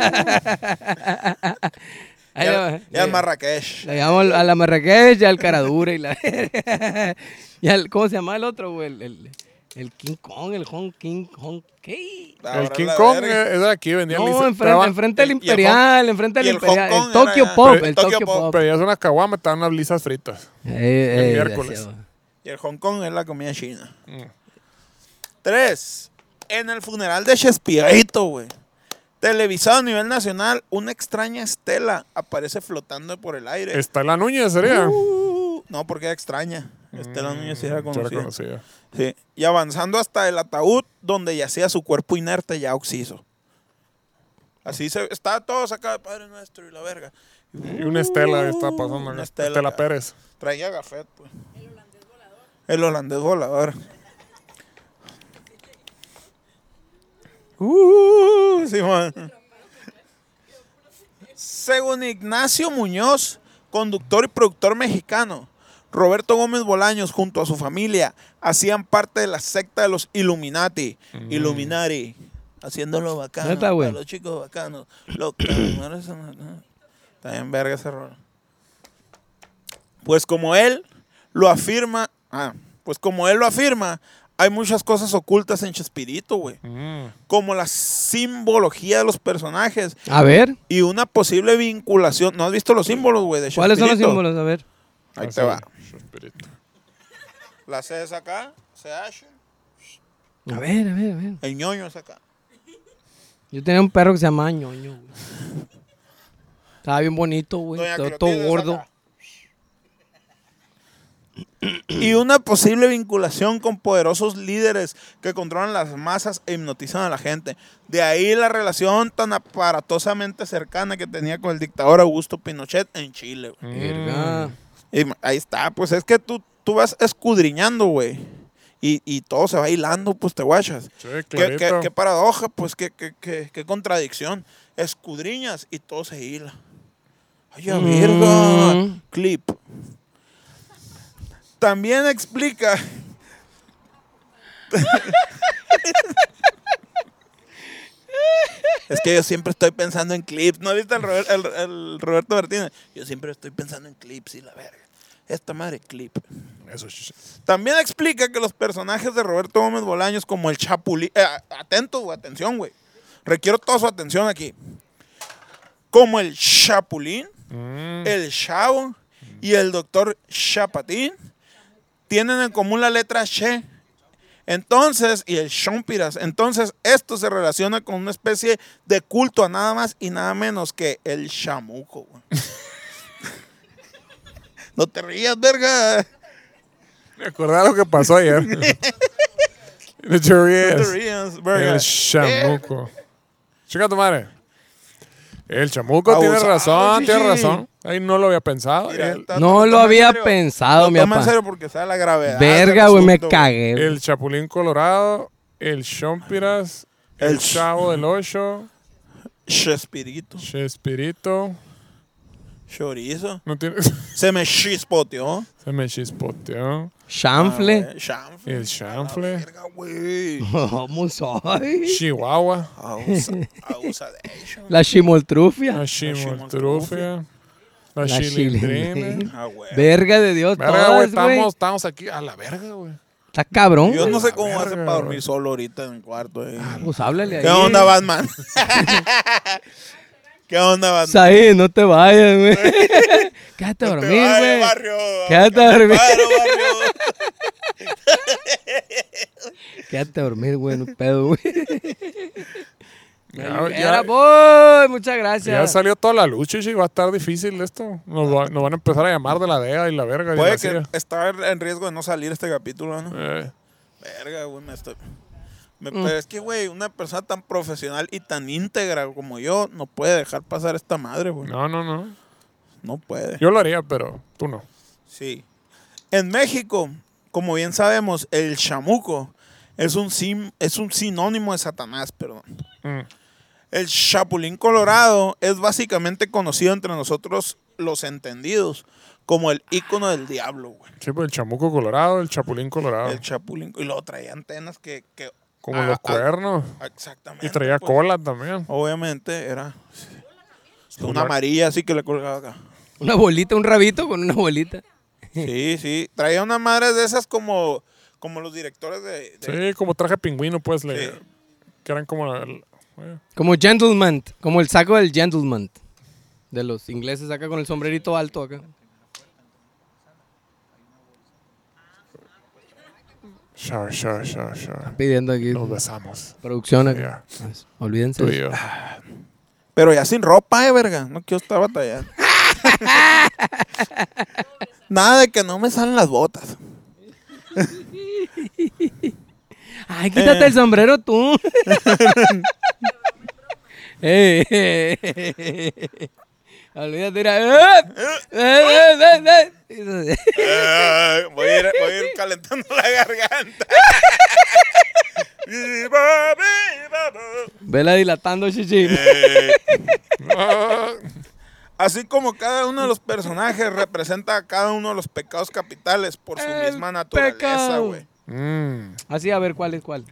Y al, y al Marrakech. Le llamamos a la Marrakech y al Caradura y la y al ¿cómo se llama el otro, güey? El, el, el King Kong, el Hong King Hong ¿qué? El King Kong de aquí, vendía No, enfrente, enfrente del el Imperial, enfrente del el Imperial, Kong el Tokyo era- Pop, el el Tokyo Pop. Pop. Pedías una caguama, estaban unas lisas fritas. Eh, eh, miércoles. desgraciado. Y el Hong Kong es la comida china. Mm. Tres. En el funeral de Chespirito, güey. Televisado a nivel nacional, una extraña estela aparece flotando por el aire. Estela Núñez sería. Uh, no, porque era extraña. Estela Núñez sí era Mm, sí era conocida. conocida. Sí. Y avanzando hasta el ataúd donde yacía su cuerpo inerte ya oxiso. Así se estaba todo sacado de Padre Nuestro y la verga. Y una Estela que estaba pasando. Una acá. Estela Estela. Pérez. Traía gafet, pues. El holandés volador. Uh, Simón. Según Ignacio Muñoz, conductor y productor mexicano, Roberto Gómez Bolaños junto a su familia hacían parte de la secta de los Illuminati. Illuminati. Haciéndolo bacano. Güey. para los chicos bacanos. Los Está bien verga ese rol. Pues como él lo afirma, ah, pues como él lo afirma, hay muchas cosas ocultas en Chespirito, güey. Mm. Como la simbología de los personajes A ver, y una posible vinculación. ¿No has visto los símbolos, güey, ¿cuáles son los símbolos? A ver. Ahí Así, te va. Chespirito. La C es acá, CH. A ver, a ver, a ver. El ñoño es acá. Yo tenía un perro que se llamaba ñoño, güey. Estaba bien bonito, güey. Todo, todo gordo. acá. Y una posible vinculación con poderosos líderes que controlan las masas e hipnotizan a la gente. De ahí la relación tan aparatosamente cercana que tenía con el dictador Augusto Pinochet en Chile. güey. Verga. Y ahí está, pues es que tú, tú vas escudriñando, güey. Y, y todo se va hilando, pues te guachas. Sí, ¿Qué, qué- qué paradoja, pues qué, qué, qué- qué contradicción. Escudriñas y todo se hila. Ay, a Mm. verga. Clip. También explica. es que yo siempre estoy pensando en clips. ¿No viste el, Robert- el- el Roberto Martínez? Yo siempre estoy pensando en clips y la verga. Esta madre clip. Eso, También explica que los personajes de Roberto Gómez Bolaños, como el Chapulín. Eh, atentos, güey, atención, güey. Requiero toda su atención aquí. Como el Chapulín, Mm. el Chavo y el doctor Chapatín tienen en común la letra Che. Entonces, y el Chompiras. Entonces, esto se relaciona con una especie de culto a nada más y nada menos que el chamuco, güey. no te rías, verga. Me acordé de lo que pasó ayer. No te No te ríes. rías, verga. El chamuco. Chica tu madre. El chamuco Abusado, tiene razón, tiene chichi. razón. Ahí no lo había pensado. Mira, el, ta- No lo había serio. pensado, mi toma en papá. serio porque sabe la gravedad. Verga, güey, me cagué. el chapulín colorado, el chompiras, el, El ch- chavo del ocho, Chespirito, Chespirito. Chorizo. No tiene... Se me chispoteó. Se me chispoteó. Chanfle. Ah, chanfle. El chanfle. Verga, güey. ¿Cómo soy? Chihuahua. La chimoltrufia. La chimoltrufia. La La chilindrina. Ah. Verga de Dios, Verga, todas, estamos, estamos aquí a la verga, güey. Está cabrón. Yo no sé cómo hace para dormir solo ahorita en el cuarto. eh. Pues háblale ahí. ¿Qué onda, Batman? ¿Qué onda, Batman? Saí, no te vayas, güey. Quédate a No dormir, güey. barrio. Quédate a dormir. Paro, barrio. Quédate a dormir, güey, no pedo, güey. Ya, Era, ya- boy, muchas ya gracias. salió toda la lucha y va a estar difícil esto. Nos, va- nos van a empezar a llamar de la DEA y la verga. y Puede la que está en riesgo de no salir este capítulo, ¿no? Eh, Verga, güey, me estoy... me- Mm. Pero es que, güey, una persona tan profesional y tan íntegra como yo no puede dejar pasar esta madre, güey. No. no, no, no. puede. Yo lo haría, pero tú no. Sí. En México, como bien sabemos, el chamuco es un, sim- es un sinónimo de Satanás, perdón. Mm. El chapulín colorado es básicamente conocido entre nosotros los entendidos como el ícono del diablo, güey. Sí, pues el chamuco colorado, el chapulín colorado. El chapulín. Y luego traía antenas que... que como ah, los ah, cuernos. exactamente. y traía pues. cola también. Obviamente era una la- amarilla así que le colgaba acá. Una bolita, un rabito con una bolita. Sí, sí. Traía unas madres de esas como, como los directores de... de- Sí, como traje pingüino, pues, le, Sí. que eran como... el- eh, Como gentleman, como el saco del gentleman. De los ingleses acá con el sombrerito alto acá. Sure, sure, sure, sure. Pidiendo aquí Nos besamos. producción acá. Pues, olvídense. tú y yo. Pero ya sin ropa, eh, verga. No quiero estar batallando. Nada de que no me salen las botas. Ay, quítate el sombrero tú. Eh, eh, eh, eh. Olvídate, mira. Eh, eh, eh, voy, a ir, voy a ir calentando la garganta. Vela dilatando, chichi. Ah, Así como cada uno de los personajes representa a cada uno de los pecados capitales por su El misma naturaleza, güey. mm. Así, a ver, ¿cuál es cuál?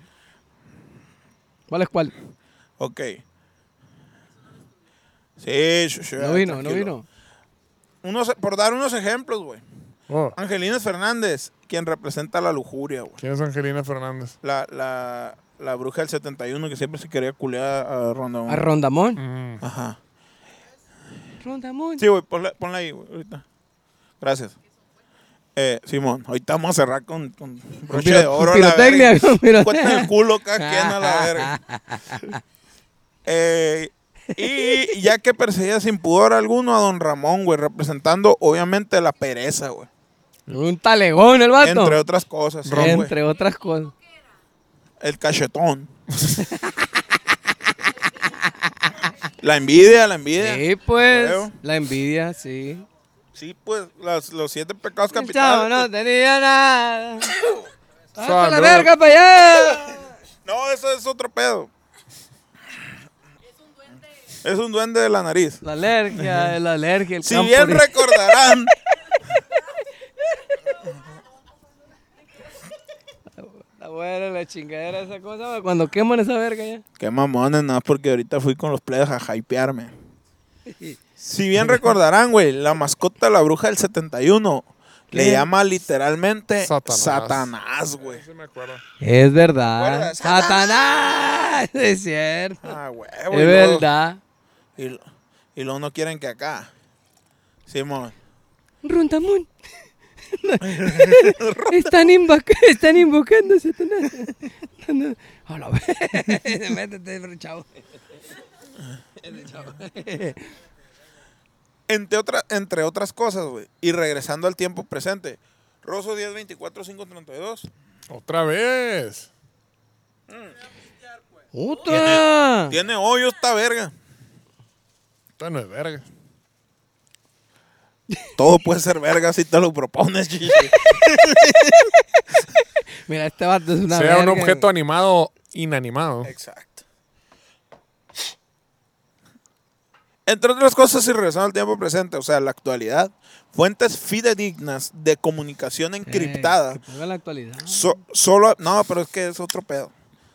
¿Cuál es cuál? Ok. Sí, sí, No vino, no vino. Unos, por dar unos ejemplos, güey. Oh, Angelina Fernández, quien representa la lujuria, güey. ¿Quién es Angelina Fernández? La, la, la bruja del 71 que siempre se quería culear a Ronda. A Rondamón. Mm. Ajá. Rondamón. Sí, güey, ponla, ponla ahí, güey, ahorita. Gracias. Eh, Simón, ahorita vamos a cerrar con, con broche piro- de oro. con a la pirotecnia, verga. con pirotecnia. El culo cada quien a la verga. Eh, y ya que perseguía sin pudor alguno a don Ramón, güey, representando obviamente la pereza, güey. Un talegón el vato. Entre otras cosas, sí. Entre otras cosas. El cachetón. la envidia, la envidia. Sí, pues. La envidia, sí. Sí, pues, las- los siete pecados capitales. no pues. tenía nada. ¡Hasta la Salud. verga para allá! No, eso es otro pedo. Es un duende de la nariz. La alergia, la alergia, el Si campo bien de- recordarán, Está buena la chingadera esa cosa, güey, cuando queman esa verga ya. qué mamones, nada, porque ahorita fui con los plebes a hypearme. Si bien recordarán, güey, la mascota de la bruja del 71 le ¿Qué? llama literalmente Satanás. Güey. Sí me acuerdo. Es verdad. ¡Satanás! Es cierto. Ah, huevo. es y luego- verdad. Y, lo- y luego no quieren que acá. Simón. Rondamón. están, invoca- están invocando a Satanás. No, A la vez. Métete, chavo. Entre, otra- entre otras cosas, güey. Y regresando al tiempo presente. Rosso 10, 24, 5, 32. Otra vez. ¡Otra! Tiene hoyo esta verga. Esto no es verga. Todo puede ser verga si te lo propones, chichi. Mira, este vato es una sea un objeto animado inanimado. Exacto. Entre otras cosas, y regresando al tiempo presente, o sea, la actualidad, fuentes fidedignas de comunicación encriptada, Eh, que ponga la actualidad. so- solo, no, pero es que es otro pedo.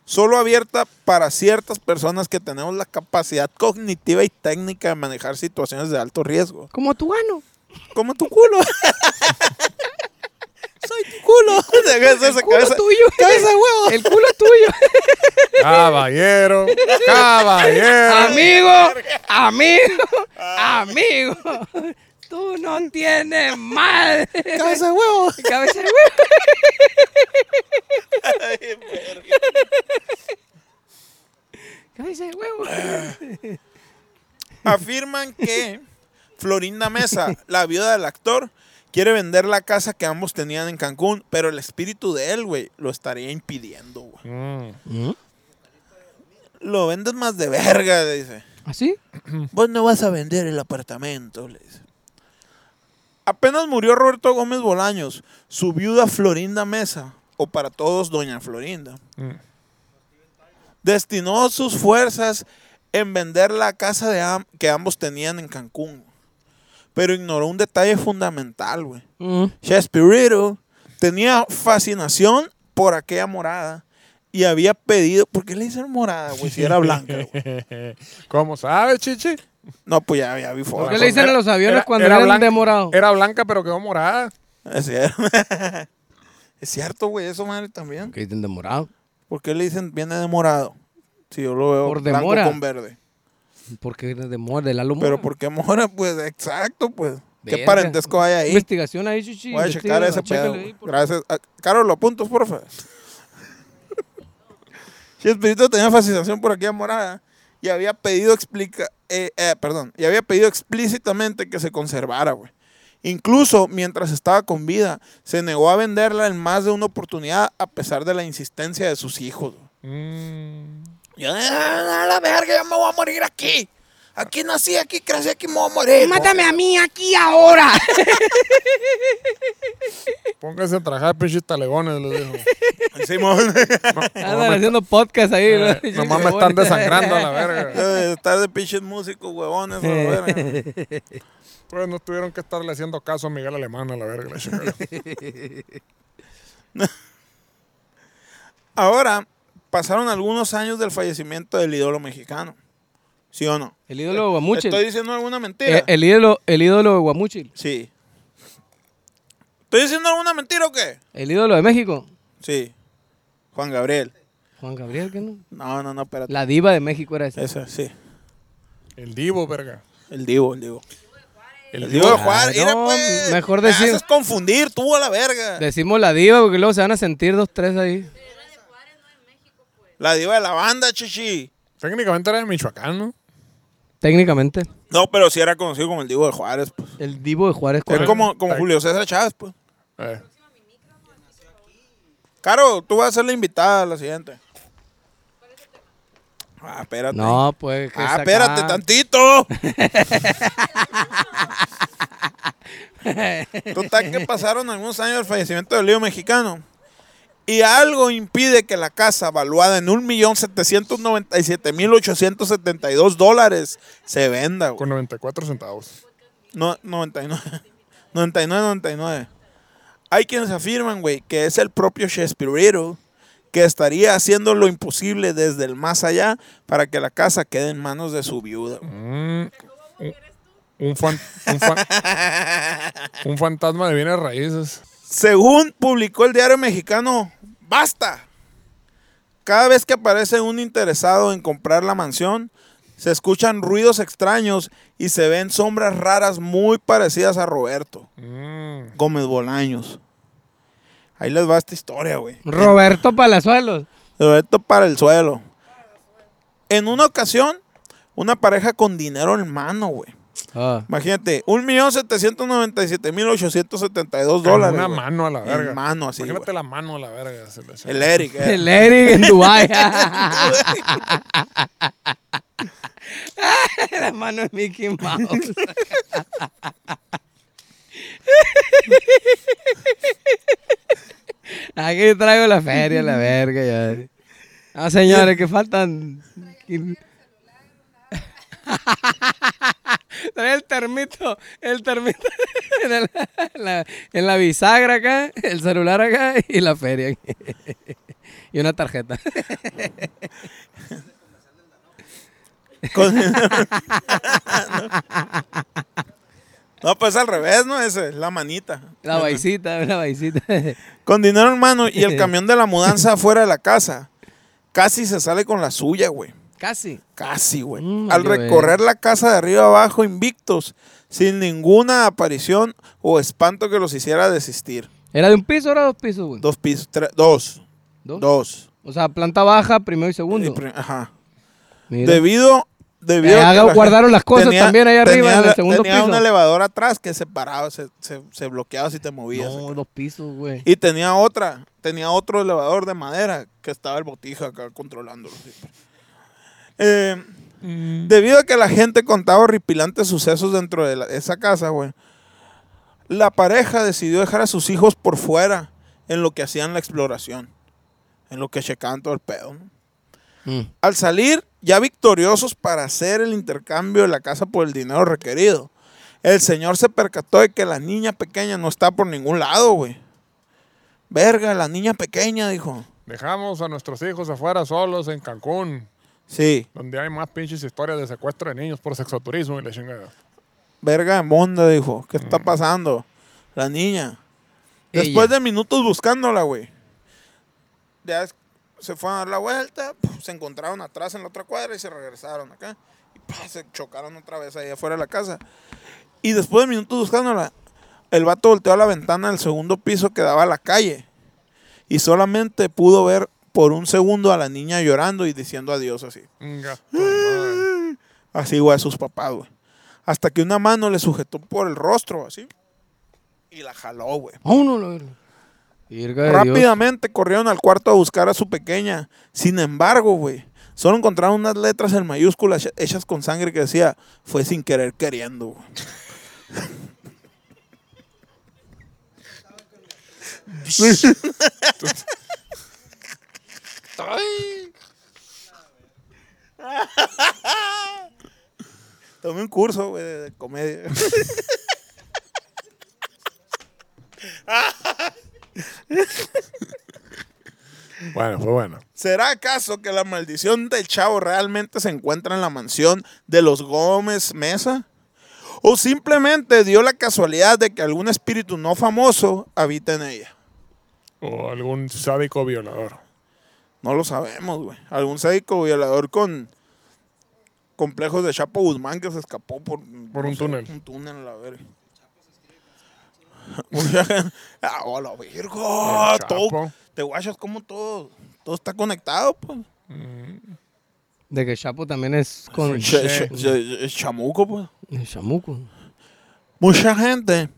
Solo abierta para ciertas personas que tenemos la capacidad cognitiva y técnica de manejar situaciones de alto riesgo. Como tu ano. Como tu culo. Soy tu culo. El culo cabeza- tuyo. Cabeza de huevo. El culo tuyo. Caballero, caballero. amigo, amigo, amigo. Tú no tienes madre. Cabeza de huevo. Cabeza de huevo. Cabeza de huevo. Afirman que Florinda Mesa, la viuda del actor, quiere vender la casa que ambos tenían en Cancún, pero el espíritu de él, güey, lo estaría impidiendo, güey. Mm. Lo vendes más de verga, dice. ¿Así? Vos no vas a vender el apartamento, le dice. Apenas murió Roberto Gómez Bolaños, su viuda Florinda Mesa, o para todos Doña Florinda, Mm. destinó sus fuerzas en vender la casa de am- que ambos tenían en Cancún. Pero ignoró un detalle fundamental, güey. Mm. Chespirito tenía fascinación por aquella morada y había pedido, ¿por qué le dicen morada, güey? Si era blanca, güey. ¿Cómo sabes, chichi? No, pues ya, ya vi ¿Por fotos. qué le dicen a los aviones Era- cuando era eran blanca- de morado? Era blanca, pero quedó morada. Es cierto. es cierto, güey, eso madre también. ¿Qué dicen de morado? ¿Por qué le dicen viene de morado? Si yo lo veo Por blanco mora. con verde. Porque es de mora, de Lalo Mora. Pero ¿por qué mora? Pues exacto, pues. ¿Qué Verga. parentesco hay ahí? Investigación ahí, chichi. Voy a checar ese pedo. ahí, por- Gracias. Ah, Caro, lo apuntos, porfa. Chespirito tenía fascinación por aquella morada y había pedido explica, eh, eh, perdón, y había pedido explícitamente que se conservara, güey. Incluso mientras estaba con vida, se negó a venderla en más de una oportunidad a pesar de la insistencia de sus hijos. Mm. Yo, "Ah, la verga, yo me voy a morir aquí. Aquí nací, aquí crecí, aquí me voy a morir. Mátame a mí aquí ahora. Pónganse a trabajar, pinches talegones, les digo. Simón. Andan haciendo podcast ahí. ¿no? Eh, Nomás me están desangrando a la verga. Eh, Estar de pinches músicos, huevones. a la verga. Pues no tuvieron que estarle haciendo caso a Miguel Alemán a la verga. la. Ahora, pasaron algunos años del fallecimiento del ídolo mexicano. ¿Sí o no? El ídolo de Guamuchil. ¿Estoy diciendo alguna mentira? Eh, el, ídolo, el ídolo de Guamuchil. Sí. ¿Estoy diciendo alguna mentira o qué? El ídolo de México. Sí. Juan Gabriel. Juan Gabriel, ¿qué no? No, no, no, espérate. La diva de México era esa. Ese, sí. El Divo, verga. El Divo, el Divo. El, El Divo de Ah, Juárez. Mira, no, pues. mejor me decir- haces confundir tú a la verga. Decimos la diva porque luego se van a sentir dos, tres ahí. La diva de la banda, chichi. Técnicamente era de Michoacán, ¿no? Técnicamente. No, pero sí era conocido como el Divo de Juárez. Pues. El divo de Juárez. Es como, como Julio César Chávez, pues. Eh. Caro, tú vas a ser la invitada a la siguiente. Ah, espérate. No, pues. que Ah, espérate tantito. Total que pasaron algunos años del fallecimiento del lío mexicano. Y algo impide que la casa, valuada en 1.797.872 dólares, se venda, güey. Con 94 centavos. No, 99. 99, 99. Hay quienes afirman, güey, que es el propio Chespirito que estaría haciendo lo imposible desde el más allá para que la casa quede en manos de su viuda. Mm, un, un fan- un fan- un fantasma de bienes raíces. Según publicó el diario mexicano, basta. Cada vez que aparece un interesado en comprar la mansión, se escuchan ruidos extraños y se ven sombras raras muy parecidas a Roberto Mm. Gómez Bolaños. Ahí les va esta historia, güey. Roberto Palazuelos. Roberto para el suelo. En una ocasión, una pareja con dinero en mano, güey. Ah. Imagínate, 1.797.872 En dólares. una güey. mano a la En verga. mano, así, Imagínate güey. la mano a la verga. El Eric, eh. El Eric en Dubai. La mano de Mickey Mouse. Aquí traigo la feria, la verga. Ya. Ah, señores, que faltan. Trae el termito, el termito en, el- la, en la bisagra acá, el celular acá y la feria. aquí. y una tarjeta. No, pues al revés, ¿no? Ese, la manita. La baisita, la baisita. Con dinero en mano y el camión de la mudanza afuera de la casa. Casi se sale con la suya, güey. Casi. Casi, güey. Mm, Al recorrer la casa de arriba abajo invictos, sin ninguna aparición o espanto que los hiciera desistir. ¿Era de un piso o era dos pisos, güey? Dos pisos, dos. ¿Dos? Dos. O sea, planta baja, primero y segundo. Y Ajá. Mira. Debido, debido Eh, a que haga- la guardaron gente las cosas también ahí arriba, en el la- segundo tenía un piso. elevador atrás que se paraba, se, se- se bloqueaba si te movías. No, dos pisos, güey. Y tenía otra, tenía otro elevador de madera que estaba el botija acá controlándolo. siempre. Eh, Debido a que la gente contaba horripilantes sucesos dentro de la- esa casa, güey, la pareja decidió dejar a sus hijos por fuera en lo que hacían la exploración, en lo que checaban todo el pedo. ¿no? Mm. Al salir, ya victoriosos para hacer el intercambio de la casa por el dinero requerido, el señor se percató de que la niña pequeña no está por ningún lado, güey. Verga, la niña pequeña, dijo. Dejamos a nuestros hijos afuera solos en Cancún, Sí, donde hay más pinches historias de secuestro de niños por sexoturismo y la chingada. verga de monda, dijo. ¿Qué está pasando? La niña. Después Ella. de minutos buscándola, güey. Ya es- se fueron a dar la vuelta, puf, se encontraron atrás en la otra cuadra y se regresaron acá. Y pa, se chocaron otra vez ahí afuera de la casa. Y después de minutos buscándola, el vato volteó a la ventana del segundo piso que daba a la calle. Y solamente pudo ver por un segundo a la niña llorando y diciendo adiós así. Así, güey, a sus papás, güey. Hasta que una mano le sujetó por el rostro, así. Y la jaló, güey. Dios. Rápidamente corrieron al cuarto a buscar a su pequeña. Sin embargo, güey, solo encontraron unas letras en mayúsculas hechas con sangre que decía, fue sin querer queriendo. güey". Tomé un curso, güey, de comedia. Bueno, fue bueno. ¿Será acaso que la maldición del chavo realmente se encuentra en la mansión de los Gómez Mesa? ¿O simplemente dio la casualidad de que algún espíritu no famoso habita en ella? O algún sádico violador. No lo sabemos, güey. Algún sádico violador con complejos de Chapo Guzmán que se escapó por, Por no un sé, túnel. Un túnel, a la verga. Mucha gente- ah, la verga. El Todo, Chapo. te guachas como todo, todo está conectado, pues. De que Chapo también es con Ch- ch- ch- ch- chamuco, pues. chamuco. Mucha gente,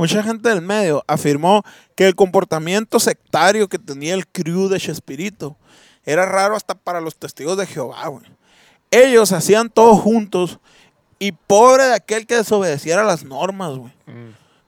mucha gente del medio afirmó que el comportamiento sectario que tenía el crew de Chespirito era raro hasta para los testigos de Jehová, güey. Ellos hacían todo juntos y pobre de aquel que desobedeciera las normas, güey.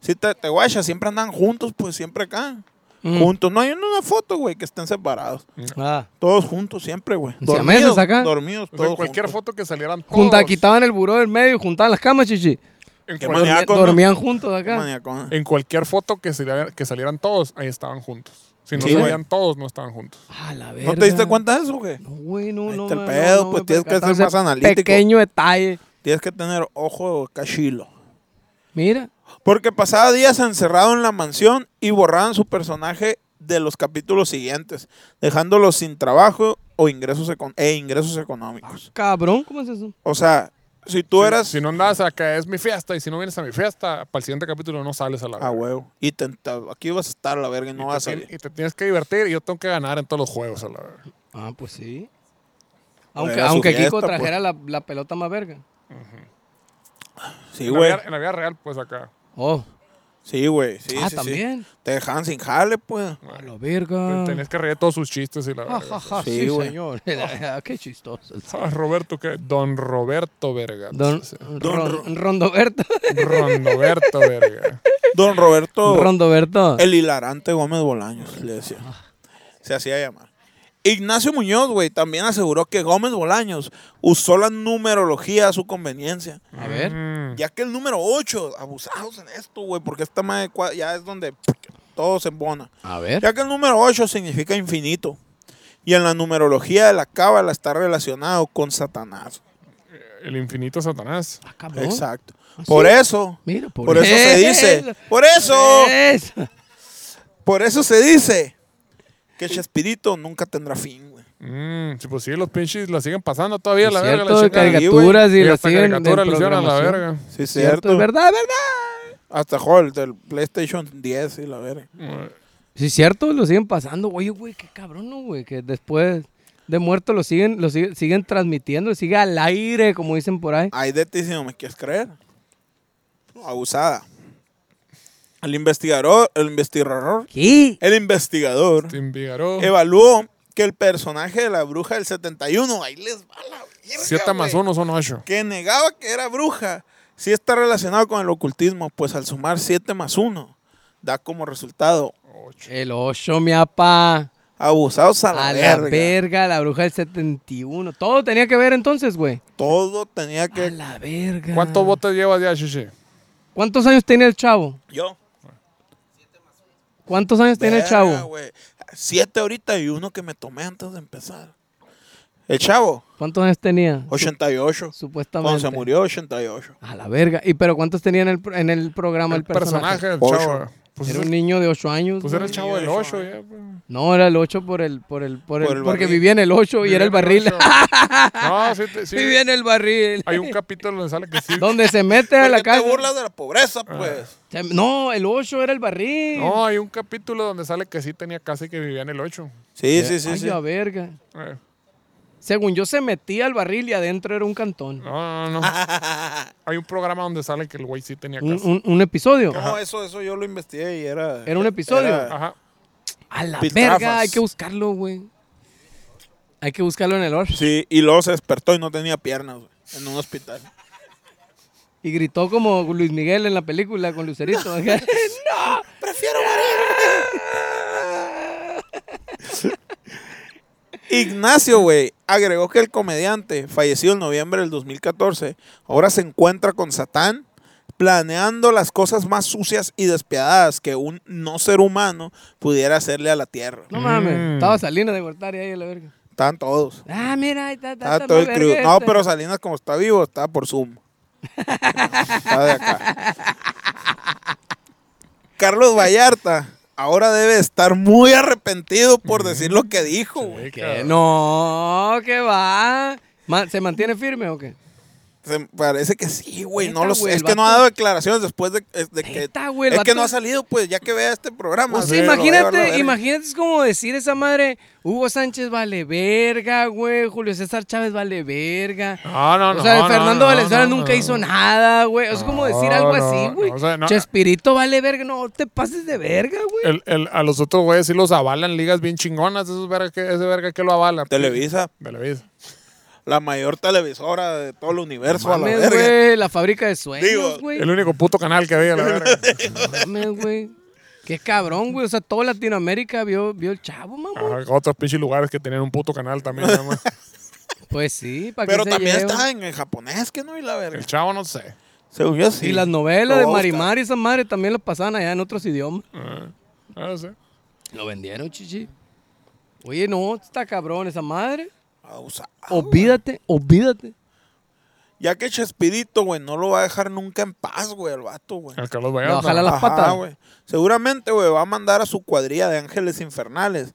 Si te, te guachas, siempre andan juntos, pues siempre acá. Mm. Juntos. No hay una foto, güey, que estén separados. Ah. Todos juntos siempre, güey. Dormidos, acá. dormidos, O sea, todos cualquier juntos. foto que salieran todos. Junta, quitaban el buró del medio y juntaban las camas, chichi. En, dormían juntos acá. En cualquier foto que salieran, que salieran todos, ahí estaban juntos. Si no Sí, güey. salían todos, no estaban juntos. Ah, la verga. ¿No te diste cuenta de eso, güey? No, güey, no, Ahí no. está el pedo, no, no pues tienes que ser más analítico. Pequeño detalle. Tienes que tener ojo cachilo. Mira. Porque pasaba días encerrado en la mansión y borraban su personaje de los capítulos siguientes, dejándolos sin trabajo o ingresos econ- e ingresos económicos. Cabrón, ¿cómo es eso? O sea, si tú eras Si no andas acá, es mi fiesta. Y si no vienes a mi fiesta, para el siguiente capítulo no sales a la a huevo y te- te- aquí vas a estar a la verga y no y, vas te, a salir. y te tienes que divertir. Y yo tengo que ganar en todos los juegos a la verga. Ah, pues sí. Aunque, Era aunque Kiko pues. trajera la, la pelota más verga. Sí, güey. en la vida real, pues acá. Oh. Sí, güey. Sí, ah, sí, sí. también. Te dejaban sin jale, pues. A la verga. Tenías que reír todos sus chistes y la Ja, verga. ja, Sí, güey. señor. Qué chistoso. Ah, Roberto, ¿qué? Don Roberto Verga. Don, Rondoberto. Rondoberto Verga. Don Roberto, Rondoberto. el hilarante Gómez Bolaños, le decía. Se hacía llamar. Ignacio Muñoz, güey, también aseguró que Gómez Bolaños usó la numerología a su conveniencia. A ver. Mm. Ya que el número 8, abusados en esto, güey, porque esta madre ya es donde todo se embona. A ver. Ya que el número 8 significa infinito. Y en la numerología de la cábala está relacionado con Satanás. El infinito Satanás. Ah, cabrón. Exacto. ¿Ah, Por sí? eso, Mira, por, por eso se dice, por eso, eso. por eso se dice que Chespirito nunca tendrá fin, güey. Mm, sí, pues sí, los pinches la siguen pasando todavía, Es la verga. La caricaturas y, Y la hasta siguen caricatura en le hicieron a la verga. Sí, Cierto, cierto. es verdad, es verdad. Hasta joder, del PlayStation 10 y la verga. Sí, es cierto, lo siguen pasando. Oye, güey, qué cabrón, ¿no, güey? Que después de muerto lo siguen, lo siguen, siguen transmitiendo, sigue al aire, como dicen por ahí. Hay de ti si no me quieres creer. Abusada. El investigador, el investigador, ¿Qué? el investigador evaluó que el personaje de la bruja del 71, ahí les va la verga, 7 más 1 son 8. que negaba que era bruja, sí está relacionado con el ocultismo, pues al sumar 7 más 1, da como resultado El 8, mi apa. abusados a la, A la verga. verga, la bruja del 71. Todo tenía que ver entonces, güey. Todo tenía A que... la verga. ¿Cuántos botes llevas ya, Shishi? ¿Cuántos años tiene el chavo? Yo. ¿Cuántos años tiene el chavo? Siete ahorita y uno que me tomé antes de empezar. El chavo, ¿Cuántos años tenía? 88. Supuestamente. Cuando se murió, 88. A la verga. ¿Y pero cuántos tenía en el, en el programa el, El personaje del Ocho. chavo. Pues, Era un niño de 8 años. pues era el chavo del Niño de 8 ocho, ya. pues. No, era el 8 por el, por el, por el, Por el porque barril. vivía en el 8 y era el barril. No, sí, te- sí. vivía en el barril. Hay un capítulo donde sale que sí. Donde se mete a ¿Por la qué casa. te burlas de la Ah. pobreza, pues? Se- No, el 8 era el barril. No, hay un capítulo donde sale que sí tenía casa y que vivía en el 8. Sí, sí, sí. Ay, sí. a verga. Eh, Según yo se metía al barril y adentro era un cantón. no, no, no. Hay un programa donde sale que el güey sí tenía Un, casa. un- un episodio. No, eso, eso yo lo investigué y era... Era un episodio. era- Ajá. A la verga, hay que buscarlo, güey. Hay que buscarlo en el 8. Sí, y luego se despertó y no tenía piernas, güey, en un hospital. Y gritó como Luis Miguel en la película con Lucerito. ¡No! Prefiero morir. Ignacio, güey, agregó que el comediante, fallecido en noviembre del 2014, ahora se encuentra con Satán, planeando las cosas más sucias y despiadadas que un no ser humano pudiera hacerle a la tierra. No mames. Mm. Estaba Salinas de Gortari ahí a la verga. Estaban todos. Ah, mira, ahí está, está, está todo el crew. No, este. pero Salinas, como está vivo, está por Zoom. Está de acá. Carlos Vallarta ahora debe estar muy arrepentido por decir lo que dijo, güey. ¿Qué? No, ¿qué va? ¿Se mantiene firme o qué? Se- parece que sí, güey. No Neta, lo sé. güey, Es que no ha dado declaraciones después de, de que. Neta, güey, es que no ha salido, pues, ya que vea este programa. Pues sí, sí, imagínate, imagínate, es como decir esa madre, Hugo Sánchez vale verga, güey, Julio César Chávez vale verga. No, no, no. o sea, no, Fernando no, Valenzuela no, nunca no. hizo nada, güey. Es como decir algo no, así, güey. no, o sea, no. Chespirito vale verga, no te pases de verga, güey. El, el- a los otros güeyes sí los avalan ligas bien chingonas. Esos verga que, ese verga que lo avala. Televisa, Televisa. La mayor televisora de todo el universo, a la Mames, verga. güey, la fábrica de sueños, güey. El único puto canal que había, la verga. Mames, güey. Qué cabrón, güey. O sea, toda Latinoamérica vio, vio el chavo, mamá. Ajá, otros pinches lugares que tenían un puto canal también. más. Pues sí, para Pero que se también lleven. está en, en japonés, que no, y la verga. El chavo no sé. Según yo sí. Y las novelas de. Marimar y esa madre también las pasaban allá en otros idiomas. Ah, no sé. Lo vendieron, chichi. Oye, no, está cabrón esa madre. Abusado. Olvídate, olvídate. Ya que Chespirito, güey, no lo va a dejar nunca en paz, güey, el vato, güey. El Carlos No, Vallarta. ojalá las Ajá, patas. güey. Seguramente, güey, va a mandar a su cuadrilla de ángeles infernales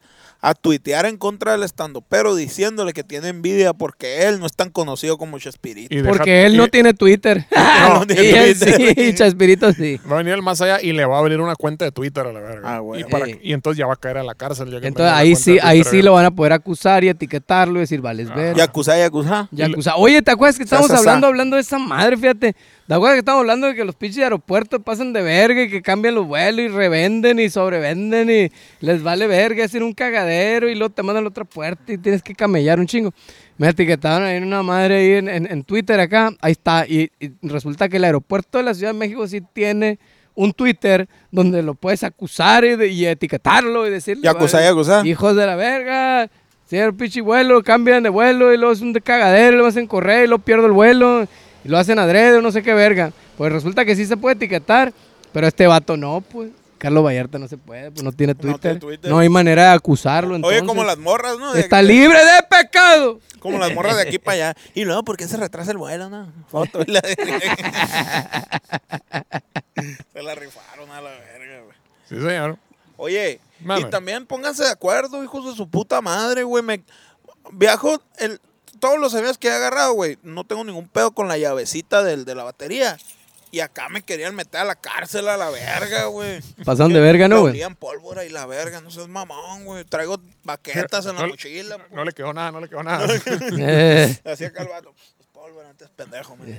a tuitear en contra del estando, pero diciéndole que tiene envidia porque él no es tan conocido como Chespirito. Y deja- Porque él no y- tiene Twitter. No, no tiene y él Twitter. sí, Chaspirito sí. Va a venir el más allá y le va a abrir una cuenta de Twitter a la verga. Ah, güey. y, para- y entonces ya va a caer a la cárcel. ya que Entonces ahí sí, de ahí Twitter sí lo van a poder acusar y etiquetarlo y decir, vales ver. Yakuza, Yakuza. Yakuza. Oye, ¿te acuerdas que estábamos hablando, hablando de esa madre? Fíjate. ¿Te acuerdas que estábamos hablando de que los pinches aeropuertos pasan de verga y que cambian los vuelos y revenden y sobrevenden y les vale verga, hacen un cagadero y luego te mandan a la otra puerta y tienes que camellar un chingo? Me etiquetaron ahí en una madre ahí en, en- en Twitter acá, ahí está. Y, y resulta que el aeropuerto de la Ciudad de México sí tiene un Twitter donde lo puedes acusar y, de- y etiquetarlo y decirle... Yakuza, "Vale, Yakuza. Hijos de la verga. Si el pinche vuelo, cambian de vuelo y luego es un de cagadero, y lo hacen correr y luego pierdo el vuelo y lo hacen adrede o no sé qué verga. Pues resulta que sí se puede etiquetar, pero este vato no, pues. Carlos Vallarta no se puede, pues no tiene No tiene Twitter. No, Twitter. hay manera de acusarlo. Oye, Entonces. como las morras, ¿no? De- Está libre de pecado. Como las morras de aquí para allá. Y luego, ¿por qué se retrasa el vuelo, no? Foto. y la- se la rifaron a la verga, güey. Sí, señor. Oye, Mame. y también pónganse de acuerdo, hijos de su puta madre, güey. Me viajo el, todos los aviones que he agarrado, güey. No tengo ningún pedo con la llavecita del, de la batería. Y acá me querían meter a la cárcel a la verga, güey. Pasaron de verga, ¿no, Me güey? pólvora y la verga, no seas mamón, güey. Traigo baquetas en la No- mochila. No le quedó nada, no le quedó nada. Eh, Hacía calvato. Es pólvora, antes pendejo, man.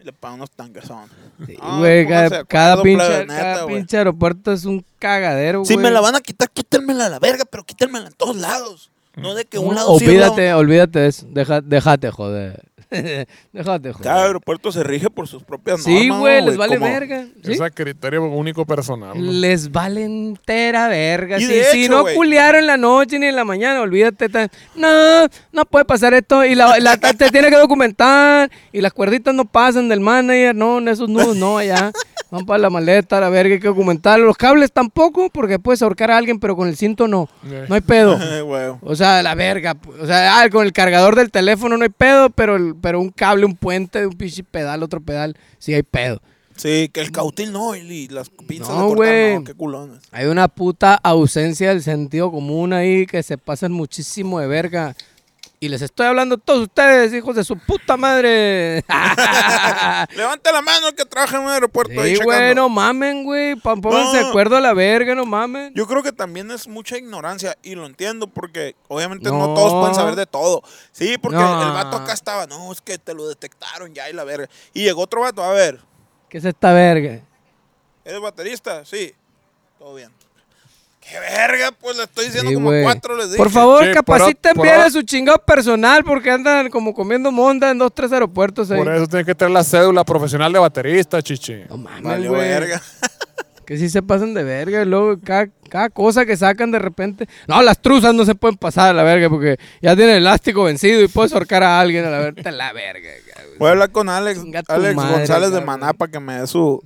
Y le pagan unos tanques son. sí, Ah, güey, cada, cada pinche, neta, cada pinche aeropuerto es un cagadero, güey. Si me la van a quitar, quítenmela a la verga, pero quítenmela en todos lados. No de que un lado sí, olvídate, no. olvídate de eso. Deja, déjate, joder. déjate, joder. Cada aeropuerto se rige por sus propias Sí, normas. güey, ¿no, les vale Como- verga. ¿sí? Es a criterio único personal. ¿no? Les vale entera verga. Y Si, de si hecho, no güey. culiaron en la noche ni en la mañana, olvídate. No, no puede pasar esto. Y la, la- te tiene que documentar. Y las cuerditas no pasan del manager. No, en esos nudos no, allá. Van para la maleta, la verga, hay que documentarlo. Los cables tampoco, porque puedes ahorcar a alguien, pero con el cinto no. Eh. No hay pedo. Güey. O sea, la verga. O sea, ah, con el cargador del teléfono no hay pedo, pero, el- pero un cable, un puente, un pinche pedal, otro pedal, sí hay pedo. Sí, que el cautil no, y las pinzas No, de cortar, no, qué culones. Hay una puta ausencia del sentido común ahí que se pasan muchísimo de verga. Y les estoy hablando a todos ustedes, hijos de su puta madre. Levante la mano el que trabaja en un aeropuerto ahí sí, checando. güey, no mamen, güey. Pónganse de No. acuerdo a la verga, no mamen. Yo creo que también es mucha ignorancia y lo entiendo porque obviamente no, No. todos pueden saber de todo. Sí, porque No. el vato acá estaba, no, es que te lo detectaron ya y la verga. Y llegó otro vato, a ver, ¿Qué es esta verga? ¿eres baterista? Sí, todo bien. ¿Qué verga? Pues le estoy diciendo Sí, como güey. cuatro les dije. Por favor, Sí, capaciten bien a su chingado personal porque andan como comiendo monda en dos, tres aeropuertos ahí. Por eso tiene que tener la cédula profesional de baterista, chichi. No mames, güey. verga. Que sí se pasan de verga y luego cada, cada cosa que sacan de repente. No, las truzas no se pueden pasar a la verga porque ya tiene el elástico vencido y puedes ahorcar a alguien a la verga. La verga. cabrón. Voy a hablar con Alex, Alex madre, González de cabrón. Maná para que me dé su,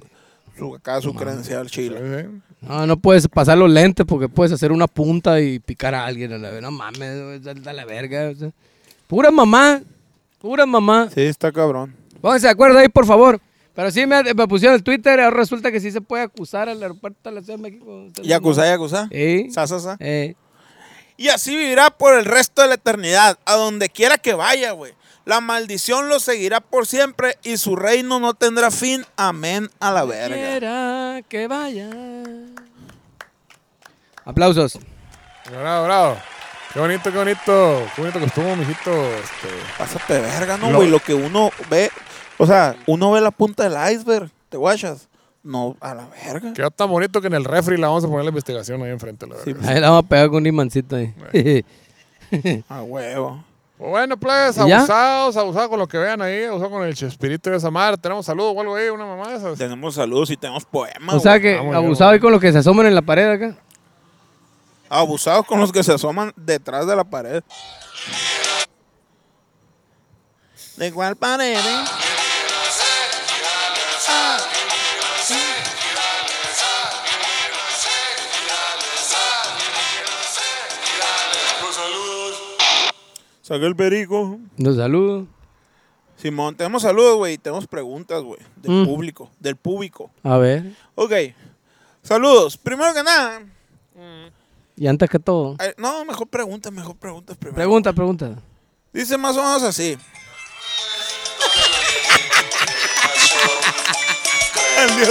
su, acá, su credencial Sí, chile. sí. No, no puedes pasar los lentes porque puedes hacer una punta y picar a alguien a la verga. No mames, güey, a la verga. o sea. Pura mamá. Pura mamá. Sí, está cabrón. Pónganse de acuerdo ahí, por favor. Pero sí me, me pusieron el Twitter, ahora resulta que sí se puede acusar al aeropuerto de la Ciudad de México. Yakuza, Yakuza. Sí. Sa, sa, sa. Eh. Y así vivirá por el resto de la eternidad, a donde quiera que vaya, güey. La maldición lo seguirá por siempre y su reino no tendrá fin. Amén a la verga. Quiera que vaya. Aplausos. Bravo, bravo. Qué bonito, qué bonito. Qué bonito que estuvo, mijito. Este, Pásate de verga, ¿no, güey? Lo que uno ve, o sea, uno ve la punta del iceberg, ¿te guachas? No, a la verga. quedó tan bonito que en el refri la vamos a poner la investigación ahí enfrente, la Sí, verdad. Ahí la vamos a pegar con un imancito ahí. a huevo. Bueno, pues, abusados, abusados con lo que vean ahí, abusados con el chespirito de esa madre. Tenemos saludos o algo ahí, una mamá de esas. Tenemos saludos y tenemos poemas. o sea güey. que Vamos, abusado ahí con los que se asoman en la pared acá. Abusados con los que se asoman detrás de la pared. ¿De cuál pared? eh? Saca el perico. Los saludos. Simón, tenemos saludos, güey. Tenemos preguntas, güey. Del Mm. público. Del público. A ver. Ok. Saludos. Primero que nada. Y antes que todo. ay, no, mejor preguntas, mejor preguntas primero. Pregunta, pregunta. Dice más o menos así. El Dios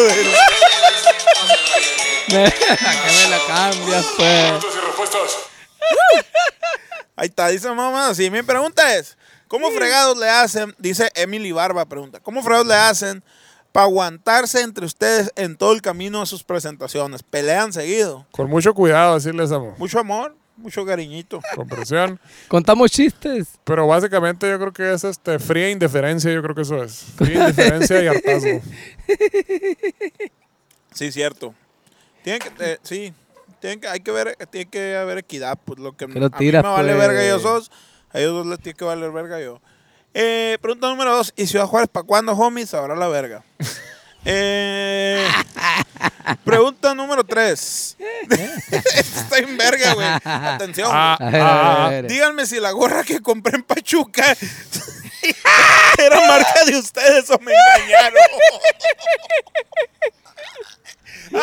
de la cambias, pues. Ahí está, dice menos así. Mi pregunta es, ¿cómo fregados le hacen? Dice Emily Barba, pregunta. ¿Cómo fregados le hacen para aguantarse entre ustedes en todo el camino de sus presentaciones? ¿Pelean seguido? Con mucho cuidado, decirles, amor. Mucho amor, mucho cariñito. Con presión. Contamos chistes. Pero básicamente yo creo que es este fría indiferencia, yo creo que eso es. Fría indiferencia y hartazgo. Sí, cierto. Tienen que, eh, sí, tienen que, hay que ver, tiene que haber equidad, pues lo que Que lo a mí me vale pues. verga ellos dos, a ellos dos les tiene que valer verga yo. Eh, pregunta número dos, ¿y Ciudad Juárez para cuándo, homies? Sabrá la verga. Eh, pregunta número tres. Señores, esto está en verga, güey. Atención. Ah, A ver, a ver, ah, a ver. Díganme si la gorra que compré en Pachuca era marca de ustedes o me engañaron.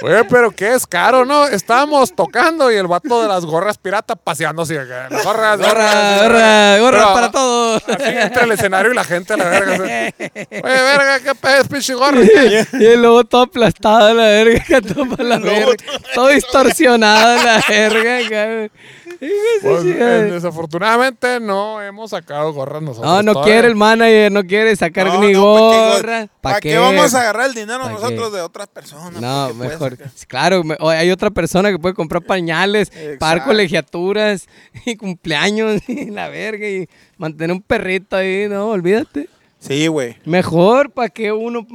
Oye, pero qué es caro, ¿no? Estábamos tocando y el vato de las gorras pirata paseándose. Las gorras, Gorra, gorra, gorra Pero, para todos. Así entre el escenario y la gente, la verga. así. Oye, verga, qué pedo, pinche gorra. Y el lobo todo aplastado, la verga, todo para la verga. Todo distorsionado, la verga. Pues, eh, desafortunadamente no hemos sacado gorras nosotros. No, no todavía. quiere el manager, no quiere sacar No, ni no, ¿pa' qué, gorra. ¿Para qué? vamos a agarrar el dinero ¿Pa' nosotros qué? de otras personas? No, ¿Por qué, pues, mejor. Claro, me- hay otra persona que puede comprar pañales, pagar Exacto. colegiaturas y cumpleaños y la verga y mantener un perrito ahí, no, olvídate. Sí, güey. Mejor para que uno.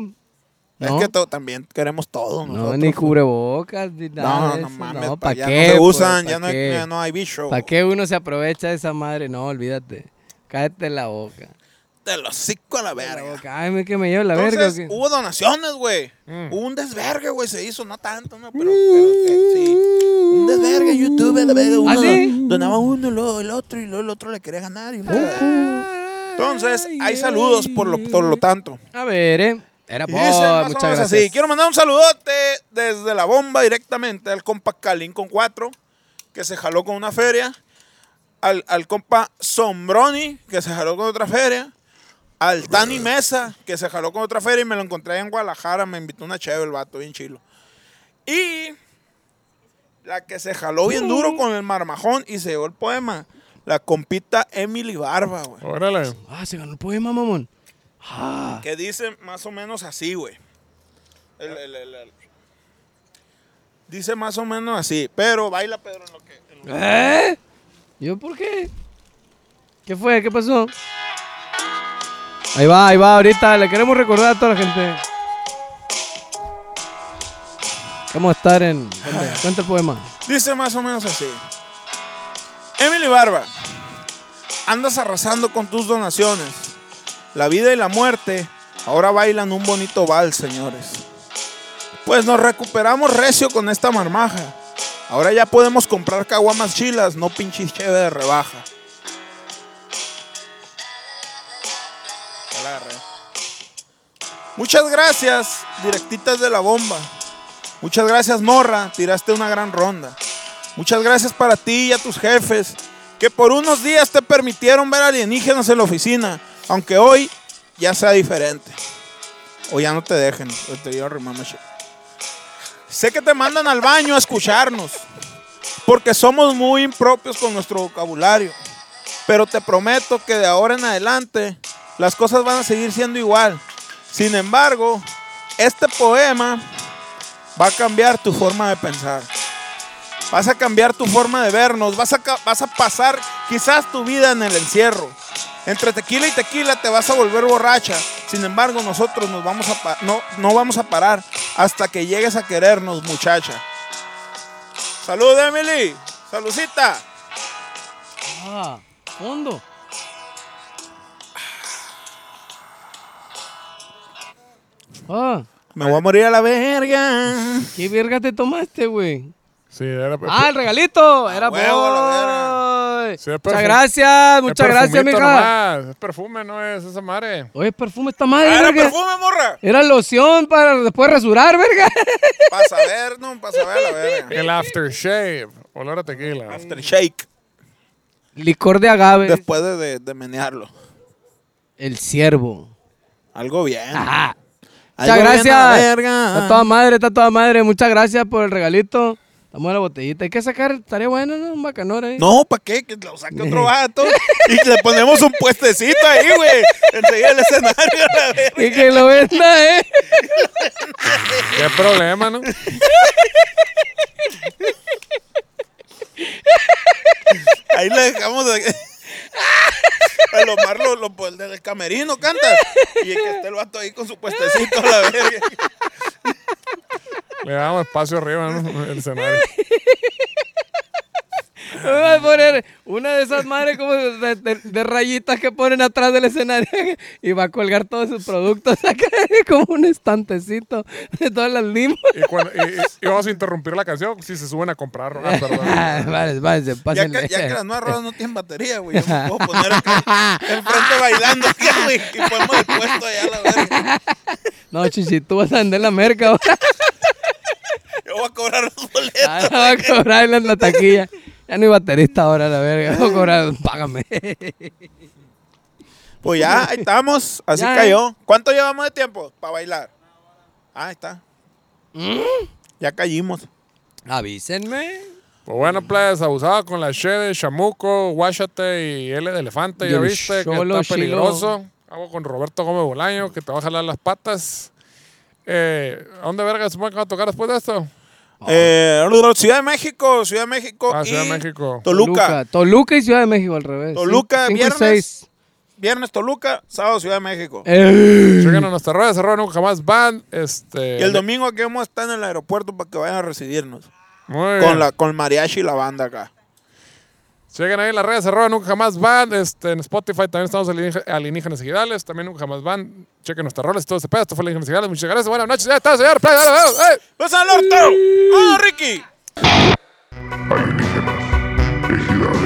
Es No, que to- también queremos todo. no nosotros, ni güey. cubrebocas, ni nada. No, no eso, mames, no, pa- ¿para ya qué? no se pues, usan, ¿pa' ya no, hay, ya no hay bicho. ¿Para qué uno se aprovecha de esa madre? No, olvídate. Cállate la boca. Te lo cico a la verga. Ay, me que me llevo la verga. ¿o Entonces, qué? hubo donaciones, güey. Mm. Hubo un desvergue, güey, se hizo, no tanto, no, pero, pero que sí. Un desvergue YouTube, la verga. Uno ¿Ah, sí? don- donaba uno, luego el otro, y luego el otro le quería ganar. y Entonces, Ay, hay saludos por lo, por lo tanto. A ver, eh. Era Y por dice más o muchas gracias. así. Quiero mandar un saludote desde la bomba directamente al compa Calín con 4, que se jaló con una feria. Al, al compa Sombroni, que se jaló con otra feria. Al Tani Mesa, que se jaló con otra feria y me lo encontré en Guadalajara. Me invitó una chévere el vato, bien chilo. Y la que se jaló bien duro con el marmajón y se llevó el poema. La compita Emily Barba, güey. Órale. Ah, se ganó el poema, mamón. Ah. Que dice más o menos así, güey. El- el- el- el- Dice más o menos así. Pero baila, Pedro, en lo que. en lo que- ¿Eh? ¿Yo por qué? ¿Qué fue? ¿Qué pasó? Ahí va, ahí va, ahorita le queremos recordar a toda la gente. Vamos a estar en. Cuenta el poema. Dice más o menos así. Emily Barba, andas arrasando con tus donaciones. La vida y la muerte ahora bailan un bonito vals, señores. Pues nos recuperamos recio con esta marmaja. Ahora ya podemos comprar caguamas chilas, no pinches cheve de rebaja. Muchas gracias, directitas de la bomba. Muchas gracias, morra. Tiraste una gran ronda. Muchas gracias para ti y a tus jefes, que por unos días te permitieron ver alienígenas en la oficina, aunque hoy ya sea diferente. O ya no te dejen. Sé que te mandan al baño a escucharnos, porque somos muy impropios con nuestro vocabulario. Pero te prometo que de ahora en adelante las cosas van a seguir siendo igual. Sin embargo, este poema va a cambiar tu forma de pensar. Vas a cambiar tu forma de vernos. Vas a pasar quizás tu vida en el encierro. Entre tequila y tequila te vas a volver borracha. Sin embargo, nosotros nos vamos a no, no vamos a parar hasta que llegues a querernos, muchacha. Salud, Emily. Saludcita. Ah, fondo. Ah, Me voy a morir a la verga. ¿qué verga te tomaste, güey? Sí, era. Ah, el regalito. Era huevo, la boy. Sí, es Muchas gracias, es muchas gracias, mija. nomás, Es perfume, no es esa madre. Oye, perfume está madre, Ah, Era verga. perfume, morra. Era loción para después rasurar, verga. Para saber, no, para saber a la verga. El aftershave. Olor a tequila. After shake. Licor de agave. Después de, de, de menearlo. El ciervo. Algo bien. Ajá. Muchas bien a la gracias. verga. Está toda madre, está toda madre. Muchas gracias por el regalito. Estamos en la botellita. Hay que sacar, estaría bueno, ¿no? Un bacanor ahí. No, ¿para qué? Que lo saque otro vato. y le ponemos un puestecito ahí, güey. Enseguida el escenario. la verga. Y que lo venda, ¿eh? Qué problema, ¿no? Ahí le dejamos. de- El Omar lo, lo, del camerino canta. Y que esté el vato ahí con su puestecito a la verga. Le damos espacio arriba, ¿no? El escenario. Voy a poner una de esas madres como de, de- de rayitas que ponen atrás del escenario y va a colgar todos sus productos acá como un estantecito de todas las limas. Y, cuando- y- y- y vamos a interrumpir la canción si se suben a comprar. Ah. Ah, vale, vale, Ya pásenle. que, ya que las nuevas rodas no tienen batería, güey. Yo me puedo poner acá enfrente bailando acá, güey. Y ponemos el puesto allá a la verga. No, chichi, tú vas a vender la merca ahora. Yo voy a cobrar los boletos. Ahora va a cobrar en la taquilla. Ya no hay baterista ahora, la verga. Voy a cobrar, págame. Pues ya, ahí estamos. Así Ya. cayó. ¿Cuánto llevamos de tiempo para bailar? Ah, ahí está. Ya caímos. Avísenme. Pues bueno, pues, abusado con la She de Chamuco, Guachate y L de Elefante, ya viste, que está peligroso. Hago con Roberto Gómez Bolaño, que te va a jalar las patas. Eh, ¿A dónde verga se van a tocar después de esto? Eh, Ciudad de México, Ciudad de México. Ah, y Ciudad de México. Toluca. Toluca y Ciudad de México al revés. Toluca, Cinco y viernes. seis. Viernes Toluca, sábado Ciudad de México. Eh, Chequen a nuestras redes, arroba nunca jamás van. Este, Y el domingo aquí vamos a estar en el aeropuerto para que vayan a recibirnos. Muy bien. Con, la, con el mariachi y la banda acá. Chequen ahí en las redes, arroba nunca jamás van. Este, en Spotify también estamos alienígenas, alienígenas iguales. También nunca jamás van. Chequen nuestras roles, todo ese pedo. Esto fue alienígenas iguales. Muchas gracias. Buenas noches. Ya está, señor. Play, dale, dale, dale. ¡Pues al! ¡Vamos, Ricky! alienígena, ejidal.